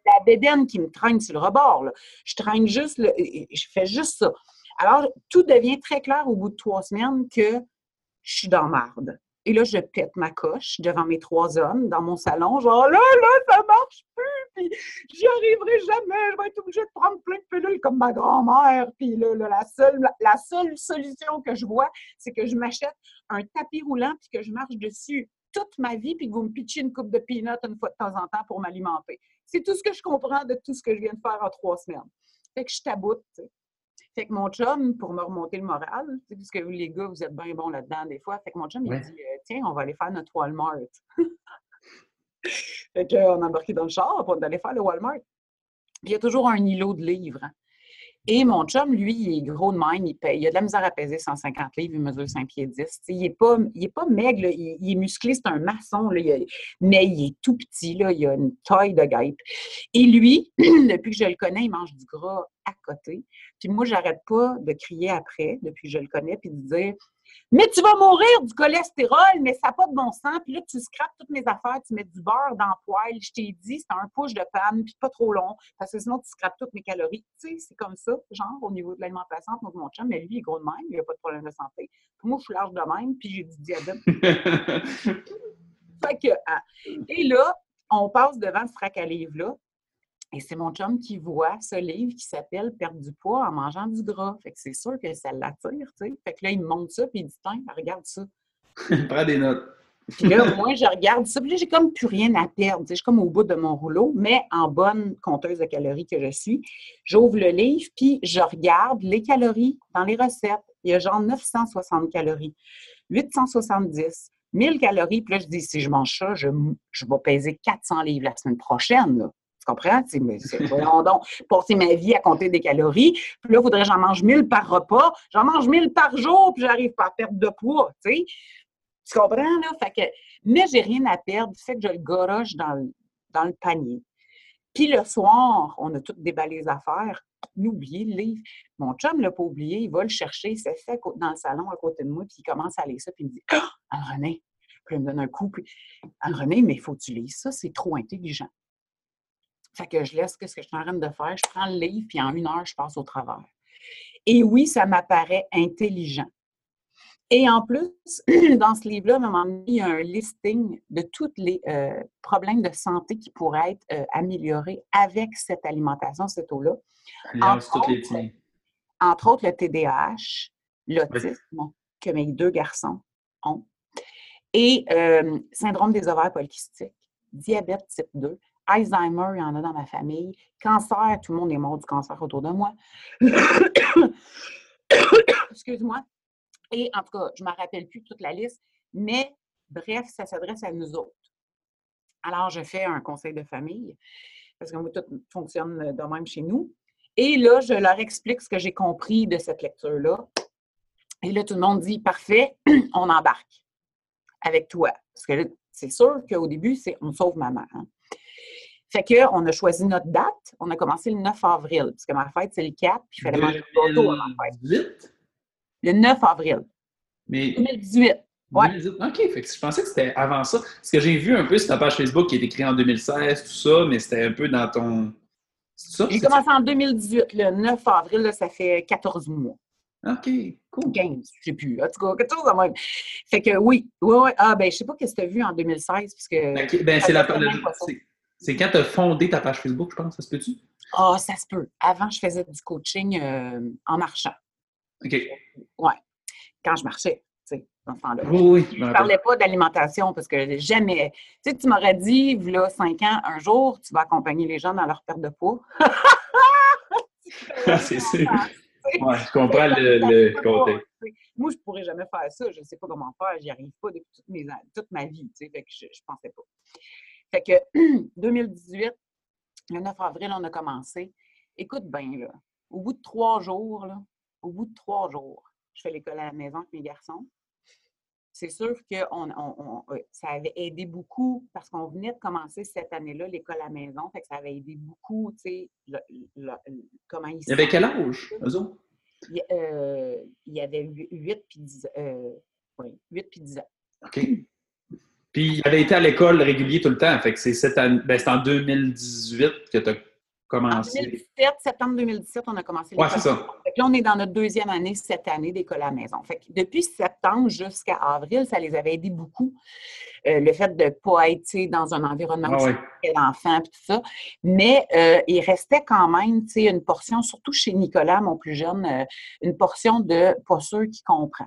la bédaine qui me traîne sur le rebord. Je traîne juste, le, je fais juste ça. Alors, tout devient très clair au bout de trois semaines que je suis dans marde. Et là, je pète ma coche devant mes trois hommes dans mon salon, genre là, là, ça marche plus, puis j'y arriverai jamais, je vais être obligée de prendre plein de pilules comme ma grand-mère. Puis là, la, seule, la, seule solution que je vois, c'est que je m'achète un tapis roulant puis que je marche dessus toute ma vie, puis que vous me pitchez une coupe de peanuts une fois de temps en temps pour m'alimenter. C'est tout ce que je comprends de tout ce que je viens de faire en trois semaines. Fait que je taboute. Fait que mon chum, pour me remonter le moral, puisque vous, les gars, vous êtes bien bons là-dedans des fois, fait que mon chum, il dit euh, Tiens, on va aller faire notre Walmart. fait qu'on a embarqué dans le char pour aller faire le Walmart. Puis il y a toujours un îlot de livres. Hein. Et mon chum, lui, il est gros de même, il, a de la misère à peser 150 livres, il mesure 5 pieds 10. il n'est pas, pas maigre, il, est musclé, c'est un maçon, mais il est tout petit, il a une taille de guêpe. Et lui, depuis que je le connais, il mange du gras à côté. Puis moi, j'arrête pas de crier après, depuis que je le connais, puis de dire mais tu vas mourir du cholestérol, mais ça n'a pas de bon sens. Puis là, tu scrapes toutes mes affaires, tu mets du beurre dans le poêle. Je t'ai dit, c'est un push de panne, puis pas trop long, parce que sinon, tu scrapes toutes mes calories. Tu sais, c'est comme ça, genre, au niveau de l'alimentation, pour mon chum, mais lui, il est gros de même, il n'a pas de problème de santé. Puis moi, je suis large de même, puis j'ai du diabète. fait que, ah. et là, on passe devant ce frac à livre-là, et c'est mon chum qui voit ce livre qui s'appelle Perdre du poids en mangeant du gras. Fait que c'est sûr que ça l'attire, tu sais. Fait que là, il me montre ça, puis il dit Tiens, regarde ça. Prends des notes. puis là, moi, je regarde ça, puis là, j'ai comme plus rien à perdre. Je suis comme au bout de mon rouleau, mais en bonne compteuse de calories que je suis. J'ouvre le livre, puis je regarde les calories dans les recettes. Il y a genre 960 calories, 870, 1000 calories. Puis là, je dis, si je mange ça, je, je vais peser 400 livres la semaine prochaine. Là. Tu comprends? Voyons donc, passer ma vie à compter des calories. Puis là, il faudrait que j'en mange 1000 par repas. J'en mange 1000 par jour, puis j'arrive pas à perdre de poids, tu comprends, là? Fait que, mais j'ai rien à perdre. Fait que je le goroche dans le, panier. Puis le soir, on a tout déballé les affaires. Oublié le livre. Mon chum l'a pas oublié, il va le chercher, il s'est fait dans le salon à côté de moi, puis il commence à lire ça, puis il me dit Ah, René, puis il me donne un coup, puis René, mais il faut que tu lises ça, c'est trop intelligent. Fait que je laisse ce que je suis en train de faire, je prends le livre, puis en une heure, je passe au travers. Et oui, ça m'apparaît intelligent. Et en plus, dans ce livre-là, il y a un listing de tous les euh, problèmes de santé qui pourraient être euh, améliorés avec cette alimentation, cette eau-là. Entre, entre, autres, le TDAH, l'autisme, que mes deux garçons ont, et euh, syndrome des ovaires polykystiques, diabète type 2, Alzheimer, il y en a dans ma famille. Cancer, tout le monde est mort du cancer autour de moi. Excuse-moi. Et en tout cas, je ne me rappelle plus toute la liste, mais bref, ça s'adresse à nous autres. Alors, je fais un conseil de famille, parce que moi, tout fonctionne de même chez nous. Et là, je leur explique ce que j'ai compris de cette lecture-là. Et là, tout le monde dit Parfait, on embarque avec toi. Parce que c'est sûr qu'au début, c'est on sauve maman. Hein. Fait qu'on a choisi notre date. On a commencé le 9 avril, puisque ma fête, c'est le 4, puis il fallait manger le gâteau avant ma fête. 2018? Le 9 avril Mais 2018. Ouais. 2018, OK, fait que je pensais que c'était avant ça. Ce que j'ai vu un peu sur ta page Facebook qui est écrit en 2016, tout ça, mais c'était un peu dans ton. C'est? J'ai C'est- commencé en 2018. Le 9 avril, là, ça fait 14 mois. OK, cool. 15, je sais plus. En tout cas, quelque chose de même. Fait que oui, oui, oui. Ah, ben, je sais pas qu'est-ce que tu as vu en 2016, puisque. OK, ben, c'est la. Ça c'est- quand tu as fondé ta page Facebook, je pense, ça se peut-tu? Ah, ça se peut. Avant, je faisais du coaching euh, en marchant. OK. Quand je marchais, tu sais, dans ce temps-là. Oui, oui, je ne parlais pas d'alimentation parce que jamais. Tu sais, tu m'aurais dit, là, 5 ans, un jour, tu vas accompagner les gens dans leur perte de poids. Ah, c'est sûr. Ouais, je comprends le, le côté. Moi, je ne pourrais jamais faire ça. Je ne sais pas comment faire. J'y arrive pas depuis toute, mes, toute ma vie. Tu sais, fait que je ne pensais pas. Fait que 2018, le 9 avril, on a commencé. Écoute bien, là. Au bout de trois jours, là, au bout de trois jours, je fais l'école à la maison avec mes garçons. C'est sûr que on, on- on- euh, ça avait aidé beaucoup parce qu'on venait de commencer cette année-là l'école à la maison. Fait que ça avait aidé beaucoup, tu sais, le- le- le- comment ils Il y avait quel âge, eux autres? Il y, euh, il y avait 8 puis 10 euh, oui, 8 puis 10 ans. OK. Puis, il avait été à l'école régulier tout le temps. Fait que c'est cette année, ben, c'est en 2018 que tu as En commencé. 2017, septembre 2017, on a commencé Ouais, l'école. c'est ça. Fait que là, on est dans notre deuxième année cette année d'école à la maison. Fait que depuis septembre jusqu'à avril, ça les avait aidés beaucoup. Euh, le fait de ne pas être dans un environnement Ah ouais. l'enfant et tout ça. Mais euh, il restait quand même une portion, surtout chez Nicolas, mon plus jeune, euh, une portion de pas sûr qui comprend.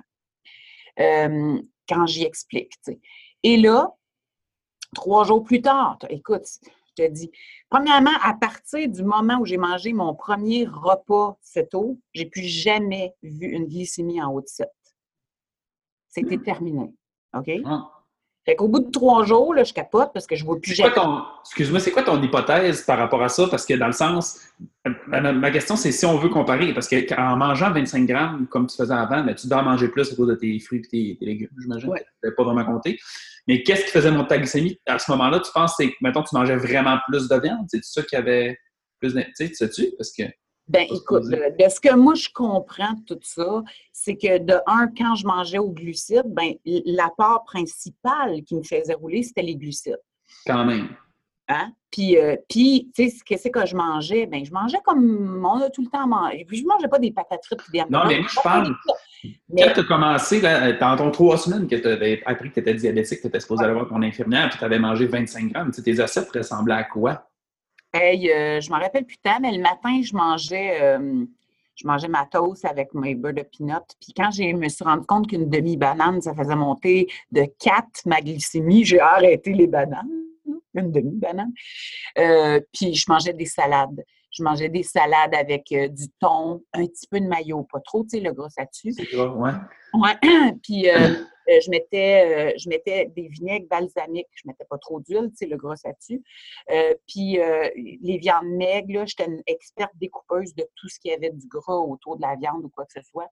Quand j'y explique. tu sais. Et là, trois jours plus tard, écoute, je te dis, premièrement, à partir du moment où j'ai mangé mon premier repas ceto, j'ai plus jamais vu une glycémie en haut de 7. C'était terminé. OK? Ah. Fait qu'au bout de trois jours, là, je capote parce que je ne vois plus jamais. ton, excuse-moi, c'est quoi ton hypothèse par rapport à ça? Parce que dans le sens, ma, ma- question, c'est si on veut comparer, parce qu'en mangeant 25 grammes, comme tu faisais avant, ben, tu dois en manger plus à cause de tes fruits et tes, tes légumes, j'imagine. Ouais. Tu pas vraiment compté. Mais qu'est-ce qui faisait monter ta glycémie? À ce moment-là, tu penses que, mettons, tu mangeais vraiment plus de viande? C'est ça qui avait plus de. Tu sais, tu sais-tu? Parce que. Ben, écoute, supposé. de, ce que moi je comprends de tout ça, c'est que de un, quand je mangeais aux glucides, ben, l- la part principale qui me faisait rouler, c'était les glucides. Quand même. Hein? Puis, euh, puis, tu sais, ce que c'est que je mangeais? Ben, je mangeais comme on a tout le temps mangé. Puis, je mangeais pas des patates frites des Non, mais moi, je parle- Mais, Quand tu as commencé, là, dans ton trois semaines que tu avais appris que tu étais diabétique, tu étais supposé aller voir ton infirmière, puis tu avais mangé 25 grammes, tu sais, tes assiettes ressemblaient à quoi? Hey, euh, je m'en rappelle plus tant, mais le matin, je mangeais, euh, je mangeais ma toast avec mes beurre de peanut. Puis quand je me suis rendu compte qu'une demi-banane, ça faisait monter de 4 ma glycémie, j'ai arrêté les bananes. Une demi-banane. Euh, puis je mangeais des salades. Je mangeais des salades avec du thon, un petit peu de maillot, pas trop, tu sais, le gros dessus. C'est gras, ouais. Ouais. Puis euh, je, mettais, euh, je mettais des vinaigres balsamiques. Je mettais pas trop d'huile, sais, le gros dessus. Euh, puis euh, les viandes maigres, là, j'étais une experte découpeuse de tout ce qui avait du gras autour de la viande ou quoi que ce soit.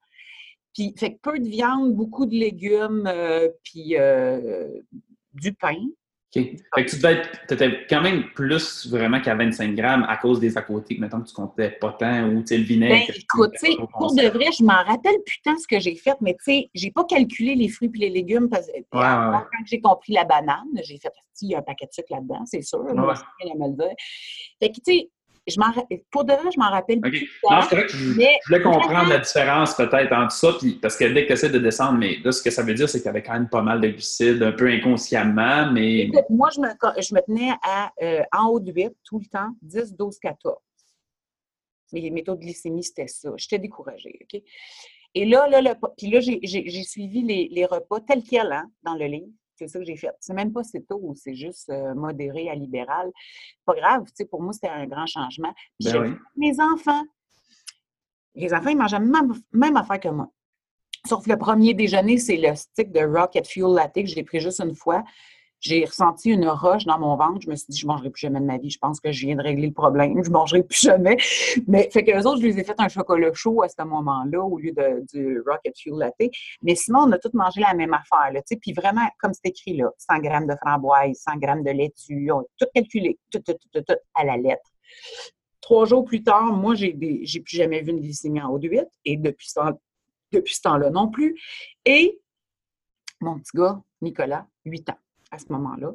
Puis, fait que peu de viande, beaucoup de légumes, puis du pain. Fait que tu devais être, étais quand même plus vraiment qu'à 25 grammes à cause des à côté, que mettons que tu comptais pas tant, ou tu sais, le vinaigre. Ben, écoute, pour de vrai, je m'en rappelle putain ce que j'ai fait, mais tu sais, j'ai pas calculé les fruits et les légumes parce que ouais, alors, ouais. quand j'ai compris la banane, j'ai fait, il y a un paquet de sucre là-dedans, c'est sûr. Moi, Ouais. je viens de me le dire. Fait que, tu sais, je pour de vrai, je m'en rappelle plus. Non, c'est vrai que je, mais je voulais comprendre la différence peut-être entre ça, puis, parce que dès que tu essaies de descendre, mais là, ce que ça veut dire, c'est que tu avais quand même pas mal de glucides, un peu inconsciemment, mais. écoute, moi, je me, je me tenais à, euh, en haut de 8 tout le temps, 10, 12, 14. Mes, mes taux de glycémie, c'était ça. J'étais découragée, OK? Et là, là, puis là, j'ai suivi les, les repas tels quels, hein, dans le livre. C'est ça que j'ai fait. C'est même pas tôt, c'est juste euh, modéré à libéral. Pas grave, tu sais, pour moi, c'était un grand changement. Puis Ben oui. mes enfants, les enfants, ils mangeaient même, même affaire que moi. Sauf le premier déjeuner, c'est le stick de Rocket Fuel Latte que j'ai pris juste une fois. J'ai ressenti une roche dans mon ventre. Je me suis dit, je ne mangerai plus jamais de ma vie. Je pense que je viens de régler le problème. Je ne mangerai plus jamais. Mais fait que les autres, je les ai fait un chocolat chaud à ce moment-là au lieu de, du Rocket Fuel Latte. Mais sinon, on a tous mangé la même affaire. Là, puis vraiment, comme c'est écrit là, 100 grammes de framboise, 100 grammes de laitue, on a tout calculé, tout, tout, tout, tout, à la lettre. Trois jours plus tard, moi, j'ai plus jamais vu une glycémie en haut de 8 et depuis depuis ce temps-là non plus. Et mon petit gars, Nicolas, 8 ans à ce moment-là.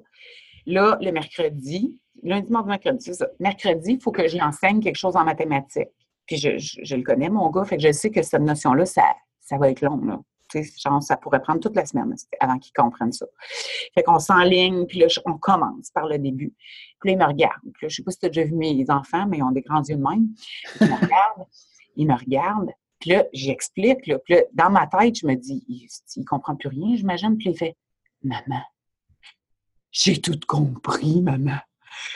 Là, le mercredi, lundi, mardi, mercredi, c'est ça. Mercredi, il faut que j'y enseigne quelque chose en mathématiques. Puis je, le connais, mon gars, fait que je sais que cette notion-là, ça, ça va être long. Là. Genre, ça pourrait prendre toute la semaine avant qu'ils comprennent ça. Fait qu'on s'enligne, puis là, on commence par le début. Puis là, ils me regardent. Puis là, je sais pas si tu as déjà vu mes enfants, mais ils ont des grands yeux de même. Ils me regardent. ils me regardent. Puis là, j'explique. Puis là, dans ma tête, je me dis, il, ne comprend plus rien, j'imagine. Puis il fait, maman, j'ai tout compris, maman.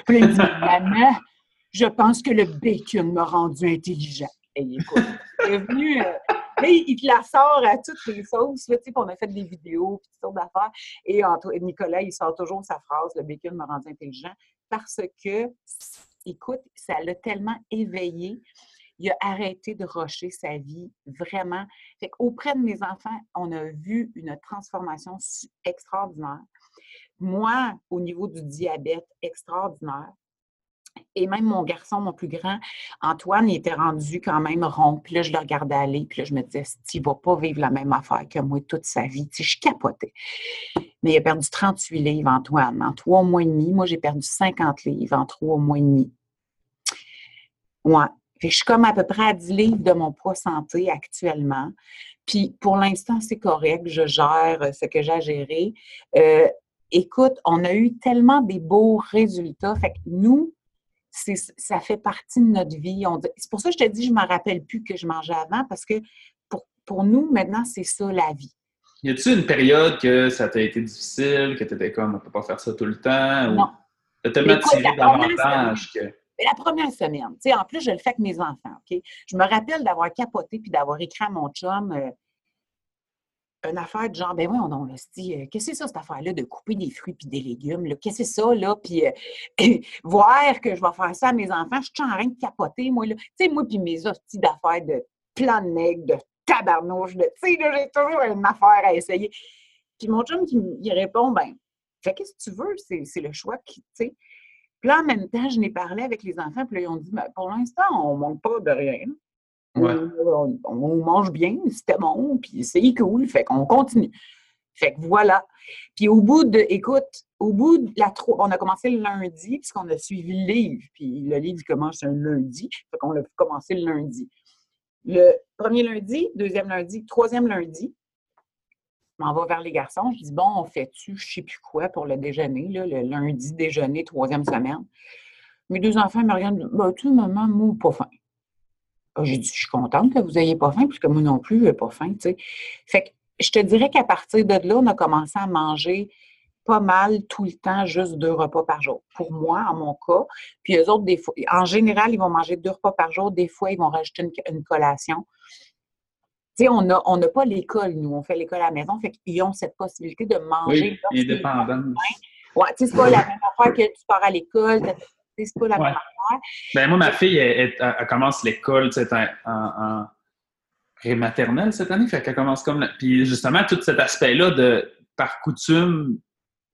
Puis il dit, maman, je pense que le bacon m'a rendu intelligent. Et écoute, il est venu, euh, il te la sort à toutes les sauces. Là, on a fait des vidéos, puis toutes sortes d'affaires. Et, Nicolas, il sort toujours sa phrase, le bacon m'a rendu intelligent, parce que, écoute, ça l'a tellement éveillé il a arrêté de rocher sa vie, vraiment. Fait Auprès de mes enfants, on a vu une transformation extraordinaire. Moi, au niveau du diabète, extraordinaire. Et même mon garçon, mon plus grand, Antoine, il était rendu quand même rond. Puis là, je le regardais aller. Puis là, je me disais, il ne va pas vivre la même affaire que moi toute sa vie. Tu sais, je capotais. Mais il a perdu 38 livres, Antoine, en trois mois et demi. Moi, j'ai perdu 50 livres en trois mois et demi. Ouais. je suis comme à peu près à 10 livres de mon poids santé actuellement. Puis pour l'instant, c'est correct. Je gère ce que j'ai à gérer. Euh, écoute, on a eu tellement des beaux résultats. Fait que nous, ça fait partie de notre vie. C'est pour ça que je te dis, je ne me rappelle plus que je mangeais avant, parce que pour, pour nous, maintenant, c'est ça la vie. Y a-t-il une période que ça t'a été difficile, que tu étais comme, on ne peut pas faire ça tout le temps? Non. Tu tellement tiré davantage que. La première semaine, tu sais, en plus, je le fais avec mes enfants, OK? Je me rappelle d'avoir capoté puis d'avoir écrit à mon chum, euh, une affaire de genre, ben oui, on, on se dit, euh, qu'est-ce que c'est ça, cette affaire-là, de couper des fruits puis des légumes, qu'est-ce que c'est ça, là, puis euh, voir que je vais faire ça à mes enfants, je suis en train de capoter, moi, là. Tu sais, moi, puis mes hosties d'affaires de plan de nègre, de tabarnouche, de, tu sais, j'ai toujours une affaire à essayer. Puis mon chum, qui il répond, ben, fais qu'est-ce que tu veux, c'est le choix qui, tu sais. Puis là, en même temps, je n'ai parlé avec les enfants, puis là, ils ont dit, ben, pour l'instant, on ne manque pas de rien. On, mange bien, c'était bon, puis c'est cool, fait qu'on continue. Fait que voilà. Puis au bout de, écoute, au bout de la on a commencé le lundi, puisqu'on a suivi le livre, puis le livre commence un lundi, fait qu'on a commencé le lundi. Le premier lundi, deuxième lundi, troisième lundi, je m'en vais vers les garçons, je dis, bon, on fait-tu, je sais plus quoi pour le déjeuner, là, le lundi déjeuner, troisième semaine? Mes deux enfants me regardent, bah, tu maman, moi, pas faim. Ah, j'ai dit, je suis contente que vous n'ayez pas faim, puisque moi non plus, je n'ai pas faim. Fait que je te dirais qu'à partir de là, on a commencé à manger pas mal tout le temps, juste deux repas par jour. Pour moi, en mon cas. Puis eux autres, des fois, en général, ils vont manger deux repas par jour. Des fois, ils vont rajouter une, collation. Tu sais, on n'a on pas l'école, nous. On fait l'école à la maison. Fait qu'ils ont cette possibilité de manger. Oui, indépendant. Ouais, tu sais, c'est pas la même affaire que tu pars à l'école, c'est pas la même affaire. Ben, moi, ma fille, elle, commence l'école en, en prématernelle cette année. Fait qu'elle commence comme. Puis justement, tout cet aspect-là de par coutume,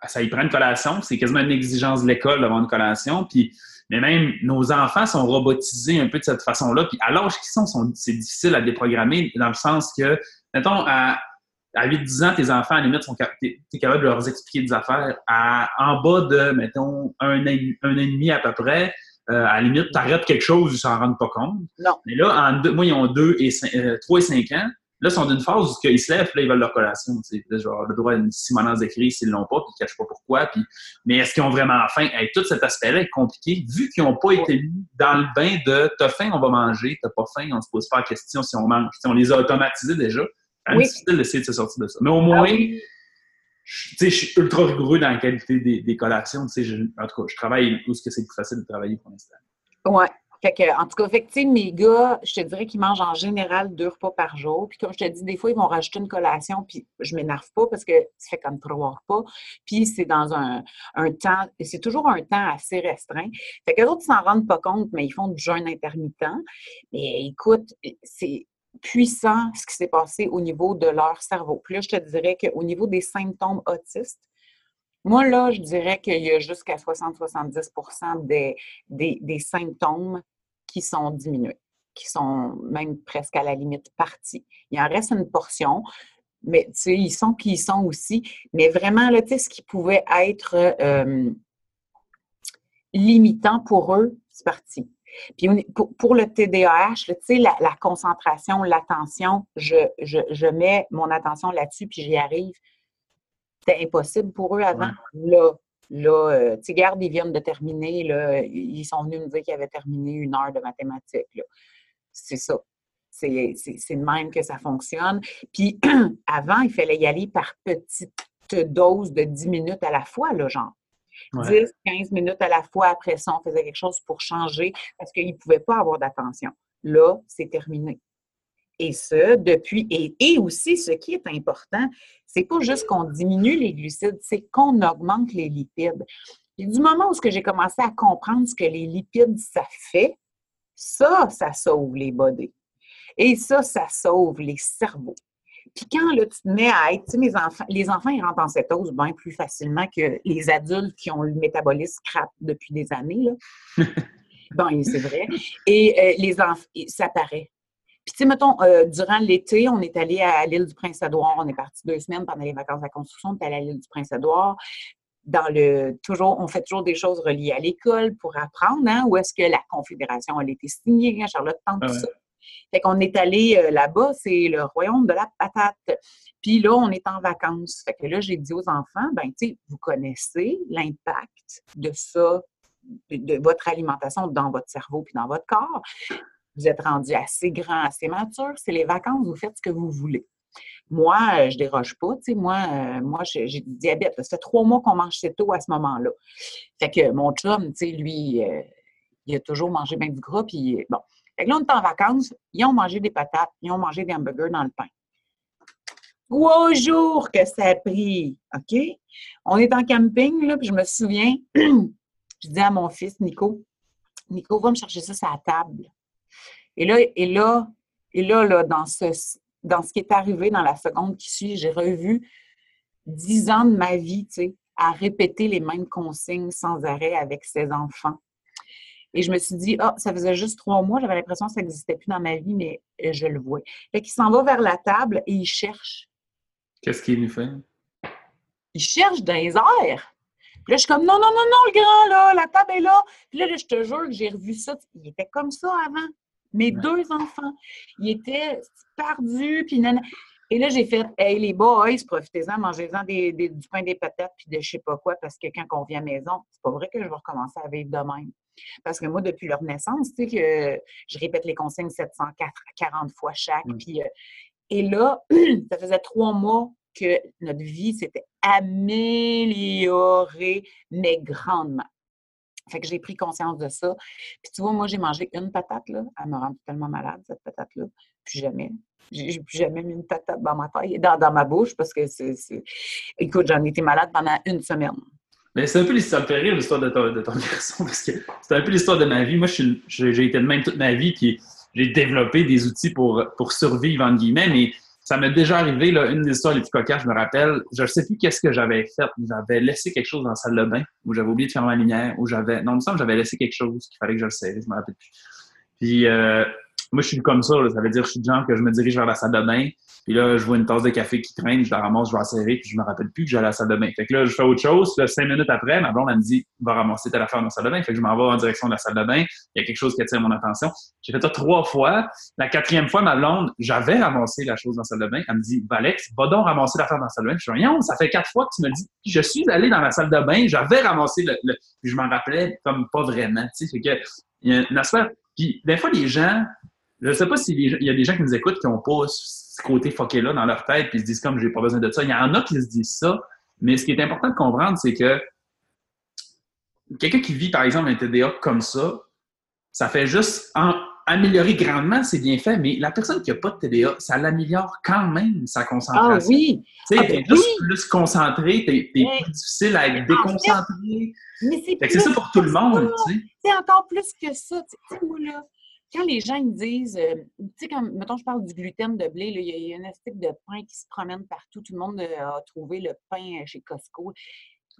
ça y prend une collation. C'est quasiment une exigence de l'école d'avoir une collation. Puis, mais même nos enfants sont robotisés un peu de cette façon-là. Puis à l'âge qu'ils sont c'est difficile à déprogrammer dans le sens que, mettons, à à 8-10 ans, tes enfants, à la limite, tu es, capable de leur expliquer des affaires. À, en bas de, mettons, un an, un et demi à peu près, euh, à la limite, tu arrêtes quelque chose, ils s'en rendent pas compte. Non. Mais là, en deux, moi, ils ont 2 et 3 et 5 ans. Là, ils sont d'une phase où ils se lèvent, là, ils veulent leur collation. Là, genre, le droit à une simonance d'écrit s'ils l'ont pas, puis ils ne cachent pas pourquoi. Puis... Mais est-ce qu'ils ont vraiment faim? tout cet aspect-là est compliqué, vu qu'ils n'ont pas été mis dans le bain de t'as faim, on va manger, t'as pas faim, on se pose pas la question si on mange. on les a automatisés déjà oui. difficile d'essayer de se sortir de ça. Mais au moins, je, suis ultra rigoureux dans la qualité des, des collations. Je, en tout cas, je travaille où ce que c'est plus facile de travailler pour l'instant. Oui. Fait que, en tout cas, fait mes gars, je te dirais qu'ils mangent en général deux repas par jour. Puis comme je te dis, des fois, ils vont rajouter une collation, puis je m'énerve pas parce que ça fait comme trois repas. Puis c'est dans un, un temps, c'est toujours un temps assez restreint. Fait que les autres, ils s'en rendent pas compte, mais ils font du jeûne intermittent. Mais écoute, c'est puissant ce qui s'est passé au niveau de leur cerveau. Puis là, je te dirais qu'au niveau des symptômes autistes, moi, là, je dirais qu'il y a jusqu'à 60-70 des, des, symptômes qui sont diminués, qui sont même presque à la limite partis. Il en reste une portion, mais ils sont qui ils sont aussi. Mais vraiment, là, tu ce qui pouvait être euh, limitant pour eux, c'est parti. Puis pour, le TDAH, tu sais, la, concentration, l'attention, je, je, mets mon attention là-dessus, puis j'y arrive. C'était impossible pour eux avant. Là, là euh, tu sais, garde, ils viennent de terminer, là, ils sont venus me dire qu'ils avaient terminé une heure de mathématiques. C'est ça. C'est de même que ça fonctionne. Puis avant, il fallait y aller par petites doses de 10 minutes à la fois, là, genre. 10, 15 minutes à la fois après ça, on faisait quelque chose pour changer parce qu'ils ne pouvaient pas avoir d'attention. Là, c'est terminé. Et ça, depuis, et, aussi, ce qui est important, c'est pas juste qu'on diminue les glucides, c'est qu'on augmente les lipides. Et du moment où j'ai commencé à comprendre ce que les lipides, ça fait, ça, ça sauve les body. Et ça, ça sauve les cerveaux. Puis quand là, tu te mets à être, tu sais, mes enfants, les enfants, ils rentrent en cétose bien plus facilement que les adultes qui ont le métabolisme crap depuis des années. Là. bon, c'est vrai. Et euh, les enfants, ça paraît. Puis, tu sais, mettons, euh, durant l'été, on est allé à l'île du Prince-Édouard. On est parti deux semaines pendant les vacances de la construction. On est allé à l'île du Prince-Édouard. Dans le, toujours, on fait toujours des choses reliées à l'école pour apprendre, hein, où est-ce que la Confédération a été signée, Charlotte tente tout ça. Fait qu'on est allé euh, là-bas, c'est le royaume de la patate. Puis là, on est en vacances. Fait que là, j'ai dit aux enfants, ben, tu sais, vous connaissez l'impact de ça, de, votre alimentation dans votre cerveau puis dans votre corps vous êtes rendu assez grand, assez mature, c'est les vacances, vous faites ce que vous voulez. Moi, euh, je déroge pas, tu sais, moi, euh, moi j'ai du diabète. Ça fait trois mois qu'on mange tôt à ce moment-là. Fait que mon chum, tu sais, lui, il a toujours mangé bien du gras, puis bon. Là, on est en vacances, ils ont mangé des patates, ils ont mangé des hamburgers dans le pain. Trois jours que ça a pris, OK? On est en camping, là, puis je me souviens, je dis à mon fils, Nico, Nico, va me chercher ça sur la table. Et là, et là, et là dans, ce, dans ce qui est arrivé dans la seconde qui suit, j'ai revu dix ans de ma vie, tu sais, à répéter les mêmes consignes sans arrêt avec ses enfants. Et je me suis dit, ah, ça faisait juste trois mois, j'avais l'impression que ça n'existait plus dans ma vie, mais je le vois. Fait qu'il s'en va vers la table et il cherche. Qu'est-ce qu'il nous fait? Il cherche dans les airs. Puis là, je suis comme, non, non, non, non, le grand, là, la table est là. Puis là, je te jure que j'ai revu ça. Il était comme ça avant. Mes deux enfants, ils étaient perdus, puis Et là, j'ai fait, hey, les boys, profitez-en, mangez-en des, du pain, des patates, puis de je sais pas quoi, parce que quand on vient à la maison, c'est pas vrai que je vais recommencer à vivre de même. Parce que moi, depuis leur naissance, tu sais, que je répète les consignes 740 fois chaque. Mm. Puis, euh, et là, ça faisait trois mois que notre vie s'était améliorée, mais grandement. Fait que j'ai pris conscience de ça. Puis tu vois, moi, j'ai mangé une patate, là. Elle me rend tellement malade, cette patate-là. Plus jamais. J'ai plus jamais mis une patate dans ma taille, dans, dans ma bouche, parce que c'est. Écoute, j'en étais malade pendant une semaine. Mais c'est un peu l'histoire, de l'histoire de ton, de ton garçon, parce que c'est un peu l'histoire de ma vie. Moi, j'ai été de même toute ma vie, puis j'ai développé des outils pour, pour survivre, entre guillemets, mais ça m'est déjà arrivé, là, une des histoires les plus cocasses, je me rappelle, je ne sais plus qu'est-ce que j'avais fait. J'avais laissé quelque chose dans la salle de bain, où j'avais oublié de fermer la lumière, où j'avais. Non, il me semble que j'avais laissé quelque chose qu'il fallait que je le serre, je me rappelle plus. Puis, euh, moi, je suis comme ça, ça veut dire je suis du genre que je me dirige vers la salle de bain, puis là, je vois une tasse de café qui traîne, je la ramasse, je vais la serrer, puis je me rappelle plus que j'allais à la salle de bain. Fait que là, je fais autre chose. Là, cinq minutes après, ma blonde, elle me dit, va ramasser telle affaire dans la salle de bain. Fait que je m'en vais en direction de la salle de bain. Il y a quelque chose qui attire mon attention. J'ai fait ça trois fois. La quatrième fois, ma blonde, j'avais ramassé la chose dans la salle de bain. Elle me dit, Alex, va donc ramasser l'affaire dans la salle de bain. Je dis, ça fait quatre fois que tu me dis, je suis allé dans la salle de bain, j'avais ramassé le, puis je m'en rappelais comme pas vraiment. Tu sais, que, il y a une affaire. Puis, des fois, les gens, je sais pas s'il y a des gens qui nous écoutent qui n'ont pas ce côté foqué-là dans leur tête puis ils se disent comme j'ai pas besoin de ça. Il y en a qui se disent ça, mais ce qui est important de comprendre, c'est que quelqu'un qui vit, par exemple, un TDA comme ça, ça fait juste améliorer grandement ses bienfaits, mais la personne qui n'a pas de TDA, ça l'améliore quand même sa concentration. Ah oui! Tu sais, Ah, t'es ben juste oui. plus concentré, t'es Mais- plus difficile à être déconcentré. Mais c'est Fait ça pour tout le monde, tu sais. C'est encore plus que ça. Tu sais, moi, là, quand les gens ils me disent, euh, tu sais, quand, mettons, je parle du gluten de blé, il y a- il y a une stick de pain qui se promène partout. Tout le monde euh, a trouvé le pain euh, chez Costco.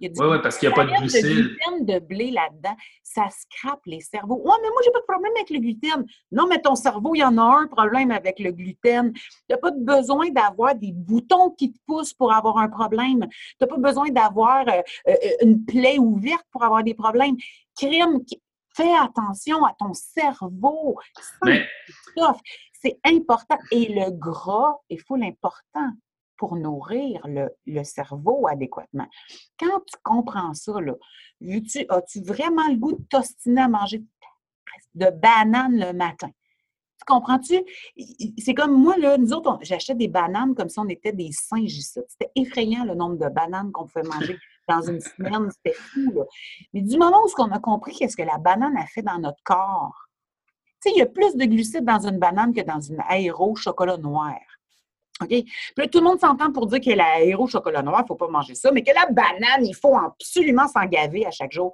Il y a du Oui, oui, parce qu'il n'y a pas de barème glucides. gluten de blé là-dedans. Ça scrape les cerveaux. Ouais, mais moi, j'ai pas de problème avec le gluten. Non, mais ton cerveau, il y en a un problème avec le gluten. Tu n'as pas besoin d'avoir des boutons qui te poussent pour avoir un problème. Tu n'as pas besoin d'avoir euh, une plaie ouverte pour avoir des problèmes. Crime, fais attention à ton cerveau. Mais C'est important. Et le gras est full important pour nourrir le, le cerveau adéquatement. Quand tu comprends ça, là, as-tu vraiment le goût de t'ostiner à manger de bananes le matin? Tu comprends-tu? C'est comme moi, là, nous autres, j'achetais des bananes comme si on était des singes ici. C'était effrayant le nombre de bananes qu'on pouvait manger dans une semaine. C'était fou. Mais du moment où on a compris qu'est-ce que la banane a fait dans notre corps, tu sais, il y a plus de glucides dans une banane que dans une aéro chocolat noir. OK? Tout le monde s'entend pour dire que la aéro chocolat noir, il ne faut pas manger ça, mais que la banane, il faut absolument s'en gaver à chaque jour.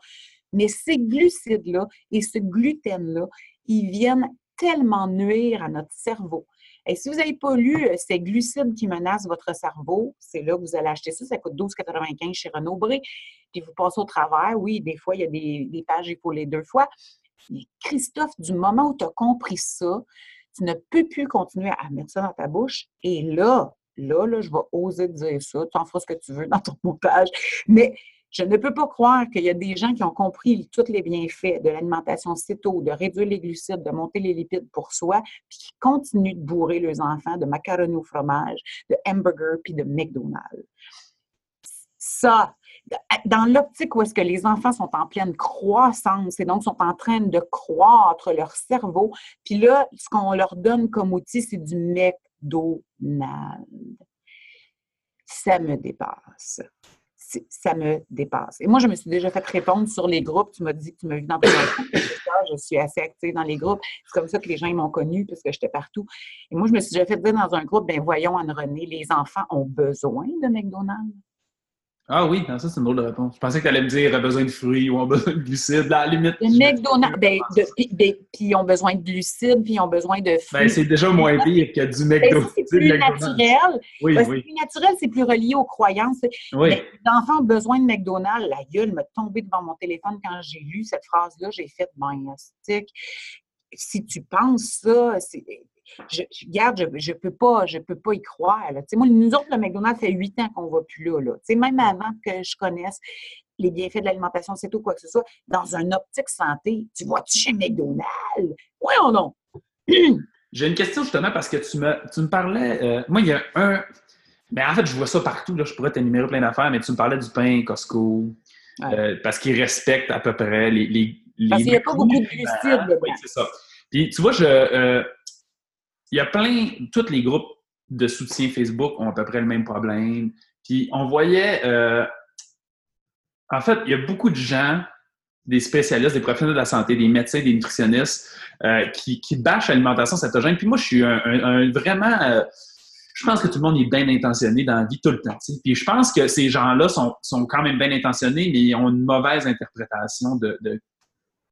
Mais ces glucides-là et ce gluten-là, ils viennent tellement nuire à notre cerveau. Et si vous n'avez pas lu euh, ces glucides qui menacent votre cerveau, c'est là que vous allez acheter ça. Ça coûte 12,95 chez Renaud Bré. Puis vous passez au travers. Oui, des fois, il y a des, des pages, les deux fois. Mais Christophe, du moment où tu as compris ça, tu ne peux plus continuer à mettre ça dans ta bouche. Et là, là, là, je vais oser te dire ça. Tu en feras ce que tu veux dans ton montage. Mais je ne peux pas croire qu'il y a des gens qui ont compris tous les bienfaits de l'alimentation céto, de réduire les glucides, de monter les lipides pour soi, puis qui continuent de bourrer leurs enfants de macaroni au fromage, de hamburger, puis de McDonald's. Ça, dans l'optique où est-ce que les enfants sont en pleine croissance et donc sont en train de croître leur cerveau, puis là, ce qu'on leur donne comme outil, c'est du McDonald's. Ça me dépasse. Ça me dépasse. Et moi, je me suis déjà fait répondre sur les groupes. Tu m'as dit que tu m'as vu dans ton. Je suis assez active dans les groupes. C'est comme ça que les gens m'ont connue parce que j'étais partout. Et moi, je me suis déjà fait dire dans un groupe, ben voyons, Anne-Renée, les enfants ont besoin de McDonald's. Ah oui, non, ça c'est une drôle de réponse. Je pensais que tu allais me dire euh, besoin de fruits ou ont besoin de glucides. À la limite. Le McDonald's, ben, ben, puis ils ont besoin de glucides, puis ils ont besoin de fruits. Ben, c'est déjà moins pire que du Ben, McDo. ça, c'est plus McDonald's. naturel. Oui, Ben, c'est oui. plus naturel, c'est plus relié aux croyances. oui. Mais les enfants ont besoin de McDonald's. La gueule m'a tombé devant mon téléphone quand j'ai lu cette phrase-là. J'ai fait, ben. Si tu penses ça, c'est. Je, je- regarde, je, je peux pas, je peux pas y croire. là. Moi, nous autres, le McDonald's fait huit ans qu'on va plus là. Même avant que je connaisse les bienfaits de l'alimentation, c'est tout, quoi que ce soit, dans un optique santé, tu vois-tu chez McDonald's? Oui ou non? J'ai une question justement parce que tu me, tu me parlais. euh, moi, il y a un. Mais en fait, je vois ça partout. Là, je pourrais t'énumérer plein d'affaires, mais tu me parlais du pain Costco. Ouais. euh, parce qu'ils respectent à peu près les. les, les Parce qu'il y a pas beaucoup de glucides. Oui, c'est ça. Puis tu vois, je. euh, il y a plein. Tous les groupes de soutien Facebook ont à peu près le même problème. Puis on voyait. euh, en fait, il y a beaucoup de gens, des spécialistes, des professionnels de la santé, des médecins, des nutritionnistes, euh, qui, bâchent l'alimentation cétogène. Puis moi, je suis un, vraiment. euh, je pense que tout le monde est bien intentionné dans la vie tout le temps. Puis je pense que ces gens-là sont, sont quand même bien intentionnés, mais ils ont une mauvaise interprétation de-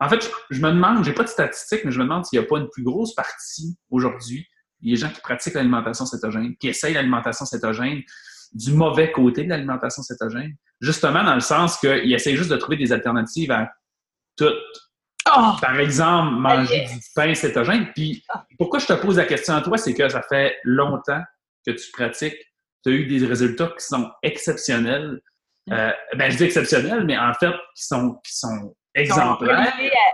En fait, je, je me demande, j'ai pas de statistiques, mais je me demande s'il n'y a pas une plus grosse partie aujourd'hui des gens qui pratiquent l'alimentation cétogène, qui essayent l'alimentation cétogène, du mauvais côté de l'alimentation cétogène. Justement, dans le sens qu'ils essayent juste de trouver des alternatives à tout. Oh! Par exemple, manger du pain cétogène. Puis Ah. pourquoi je te pose la question à toi, c'est que ça fait longtemps que tu pratiques, tu as eu des résultats qui sont exceptionnels. Mm. Euh, ben, je dis exceptionnels, mais en fait, qui sont, qui sont exemplaires.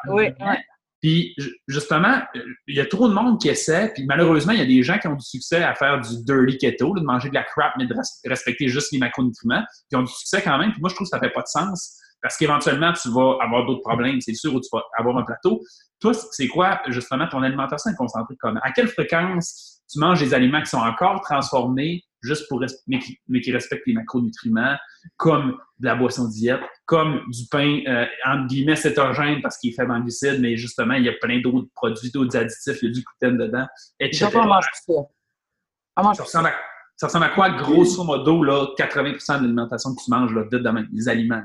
Oui, oui. Puis, ju- justement, euh, il y a trop de monde qui essaie, puis malheureusement, il y a des gens qui ont du succès à faire du dirty keto, de manger de la crap, mais de res- respecter juste les macronutriments, qui ont du succès quand même. Puis moi, je trouve que ça fait pas de sens, parce qu'éventuellement, tu vas avoir d'autres problèmes, c'est sûr, ou tu vas avoir un plateau. Toi, c'est quoi, justement, ton alimentation est concentrée comment? À quelle fréquence tu manges des aliments qui sont encore transformés, juste pour mais qui, mais qui respectent les macronutriments, comme de la boisson diète, comme du pain, euh, entre guillemets, cétogène parce qu'il est faible en glucides, mais justement, il y a plein d'autres produits, d'autres additifs, il y a du gluten dedans, etc. on mange ça. On mange ça. Ressemble à, ça ressemble à quoi, grosso modo, là, 80 de l'alimentation que tu manges, là, de, les aliments?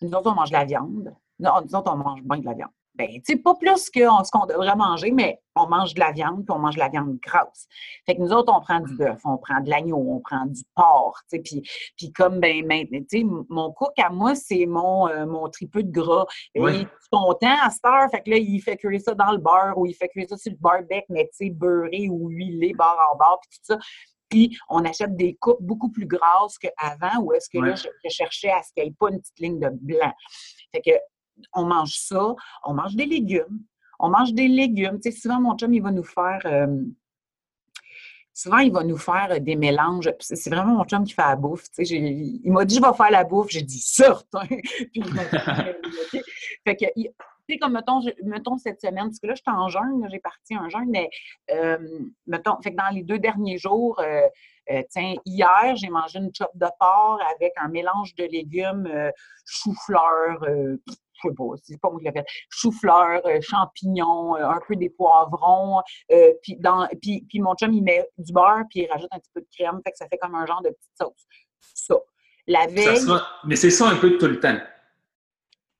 Nous autres, on mange de la viande. Non, nous autres, on mange bien de la viande ben, tu sais, pas plus que ce qu'on devrait manger, mais on mange de la viande, puis on mange de la viande grasse. Fait que nous autres, on prend du mmh. bœuf, on prend de l'agneau, on prend du porc, tu sais, puis, puis comme, ben, maintenant, tu sais, mon cook à moi, c'est mon, euh, mon tripeux de gras. Et Il est content à cette heure, fait que là, il fait cuire ça dans le beurre, ou il fait cuire ça sur le barbecue, mais tu sais, beurré ou huilé, barre en barre, puis tout ça. Puis on achète des coupes beaucoup plus grasses qu'avant, ou est-ce que là, je, cherchais à ce qu'il n'y ait pas une petite ligne de blanc. Fait que on mange ça, on mange des légumes, on mange des légumes. Tu sais, souvent, mon chum, il va nous faire... Euh, souvent, il va nous faire euh, des mélanges. C'est vraiment mon chum qui fait la bouffe. Tu sais, il m'a dit, je vais faire la bouffe. J'ai dit, certain! Puis, fait que, tu sais, comme, mettons, mettons, cette semaine, parce que là, je suis en jeûne, j'ai parti un jeûne, mais, euh, mettons, fait que dans les deux derniers jours, tiens, hier, j'ai mangé une chop de porc avec un mélange de légumes, chou-fleur, je sais pas, c'est pas moi qui l'ai fait, chou-fleur, euh, champignons, euh, un peu des poivrons, euh, puis, dans, puis, puis mon chum, il met du beurre, puis il rajoute un petit peu de crème, fait que ça fait comme un genre de petite sauce. Ça. La veille... mais c'est ça un peu tout le temps.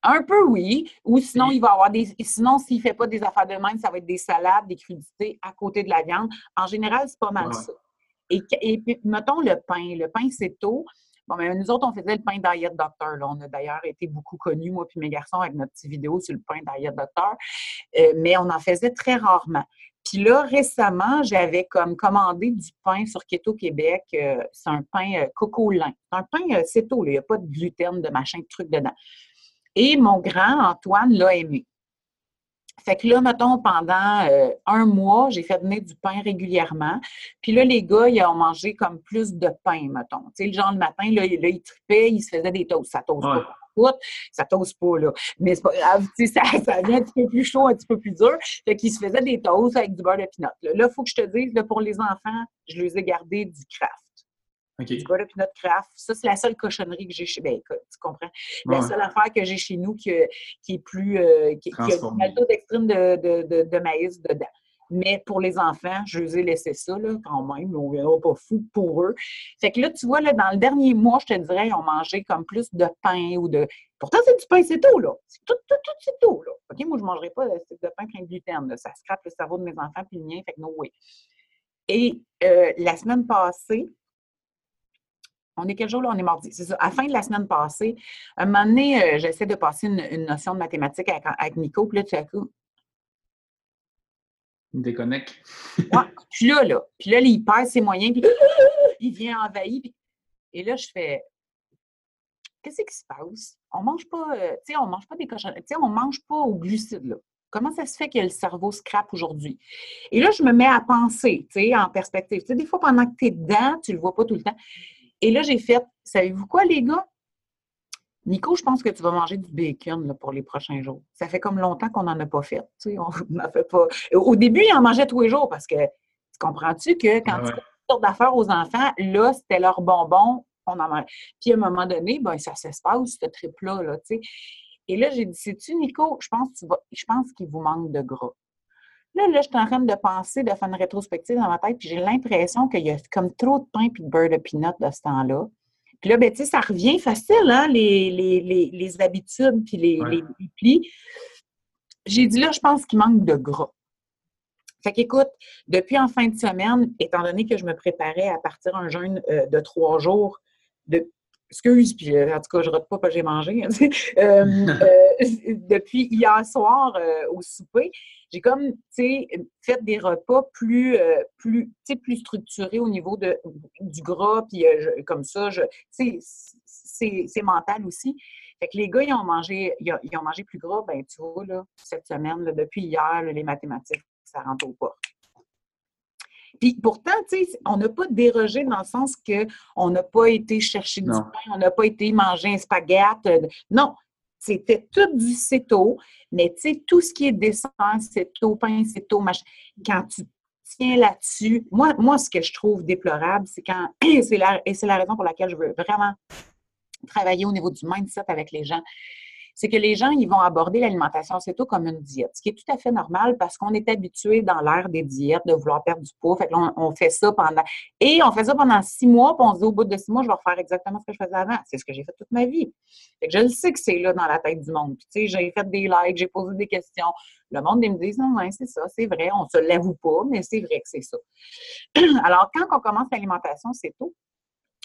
Un peu, oui. Ou sinon, il va avoir des. Sinon, s'il ne fait pas des affaires de même, ça va être des salades, des crudités à côté de la viande. En général, c'est pas mal ça. Et, et, puis, mettons le pain. Le pain, c'est tôt. Bon, mais nous autres, on faisait le pain Diet Doctor. On a d'ailleurs été beaucoup connus, moi et mes garçons, avec notre petite vidéo sur le pain Diet Doctor. Euh, mais on en faisait très rarement. Puis là, récemment, j'avais comme commandé du pain sur Keto Québec. Euh, c'est un pain euh, coco lin. C'est un pain céto, il n'y a pas de gluten, de machin, de truc dedans. Et mon grand, Antoine, l'a aimé. Fait que là, mettons, pendant euh, un mois, j'ai fait venir du pain régulièrement. Puis là, les gars, ils ont mangé comme plus de pain, mettons. Tu sais, le genre le matin, là, ils trippaient, ils se faisaient des toasts. Ça toast pas. Ça toast pas, là. Mais c'est pas grave, tu sais, ça, ça vient un petit peu plus chaud, un petit peu plus dur. Fait qu'ils se faisaient des toasts avec du beurre de pinot. Là, il faut que je te dise, là, pour les enfants, je les ai gardés du craft. Du beurre de pinot craft. Ça, c'est la seule cochonnerie que j'ai chez. Ben, écoute, tu comprends? La seule affaire que j'ai chez nous qui, qui est plus. Euh, qui, qui, a du malto d'extrême de, de, de, maïs dedans. Mais pour les enfants, je les ai laissés ça, là, quand même. On verra pas fou pour eux. Fait que là, tu vois, là, dans le dernier mois, je te dirais, ils ont mangé comme plus de pain ou de. Pourtant, c'est du pain, c'est tout, là. C'est tout, tout, tout, c'est tout, là. OK, moi, je ne mangerai pas de, de pain plein de gluten. Là. Ça scrape le cerveau de mes enfants puis le mien. Fait que no way. Et euh, la semaine passée, on est quel jour là? On est mardi. C'est ça. À la fin de la semaine passée, un moment donné, euh, j'essaie de passer une, notion de mathématiques avec, Nico, puis là, tu as coup. Il déconnecte. ouais. Puis là, là, puis là, il perd ses moyens, puis il vient envahir. Et là, je fais Qu'est-ce qui se passe? On mange pas, euh, tu sais, on mange pas des cochons, tu sais, on mange pas aux glucides, là. Comment ça se fait que le cerveau scrape aujourd'hui? Et là, je me mets à penser, tu sais, en perspective. Tu sais, des fois, pendant que tu es dedans, tu le vois pas tout le temps. Et là, j'ai fait, savez-vous quoi, les gars? Nico, je pense que tu vas manger du bacon pour les prochains jours. Ça fait comme longtemps qu'on n'en a pas fait. Tu sais, on n'en fait pas. Au début, il en mangeait tous les jours parce que tu comprends-tu que quand tu fais sortes d'affaires aux enfants, là, c'était leur bonbon, on en Puis à un moment donné, ben, ça s'espace, ce trip-là, là, tu sais. Et là, j'ai dit, sais-tu, Nico, je pense, je pense qu'il vous manque de gras. Là, là, je suis en train de penser, de faire une rétrospective dans ma tête, puis j'ai l'impression qu'il y a comme trop de pain et de beurre de pinot de ce temps-là. Puis là, ben, tu sais, ça revient facile, hein, les, les, habitudes puis les, plis. J'ai dit là, je pense qu'il manque de gras. Fait qu'écoute, depuis en fin de semaine, étant donné que je me préparais à partir un jeûne euh, de trois jours, de, excuse, puis euh, en tout cas, je ne rate pas que j'ai mangé, hein, euh, depuis hier soir au souper, j'ai comme, tu sais, fait des repas plus, euh, plus, plus structurés au niveau de, du gras, puis euh, comme ça, je, c'est mental aussi. Fait que les gars, ils ont mangé, ils ont, mangé plus gras, ben tu vois, là, cette semaine, depuis hier, les mathématiques, ça rentre au pas. Puis pourtant, tu sais, on n'a pas dérogé dans le sens qu'on n'a pas été chercher du pain, on n'a pas été manger un spaghette. Euh, non, c'était tout du céto, mais tu sais, tout ce qui est dessert, céto, pain, céto, machin. Quand tu, tient là-dessus. Moi, moi, ce que je trouve déplorable, c'est quand, c'est la, et c'est la raison pour laquelle je veux vraiment travailler au niveau du mindset avec les gens, c'est que les gens, ils vont aborder l'alimentation tout comme une diète, ce qui est tout à fait normal parce qu'on est habitué dans l'ère des diètes de vouloir perdre du poids. Fait que on, fait ça pendant... Et on fait ça pendant six mois, puis on se dit au bout de six mois, je vais refaire exactement ce que je faisais avant. C'est ce que j'ai fait toute ma vie. Fait que je le sais que c'est là dans la tête du monde. Puis, tu sais, j'ai fait des likes, j'ai posé des questions. Le monde, ils me disent, non, non, c'est ça, c'est vrai, on se l'avoue pas, mais c'est vrai que c'est ça. Alors, quand on commence l'alimentation, c'est tout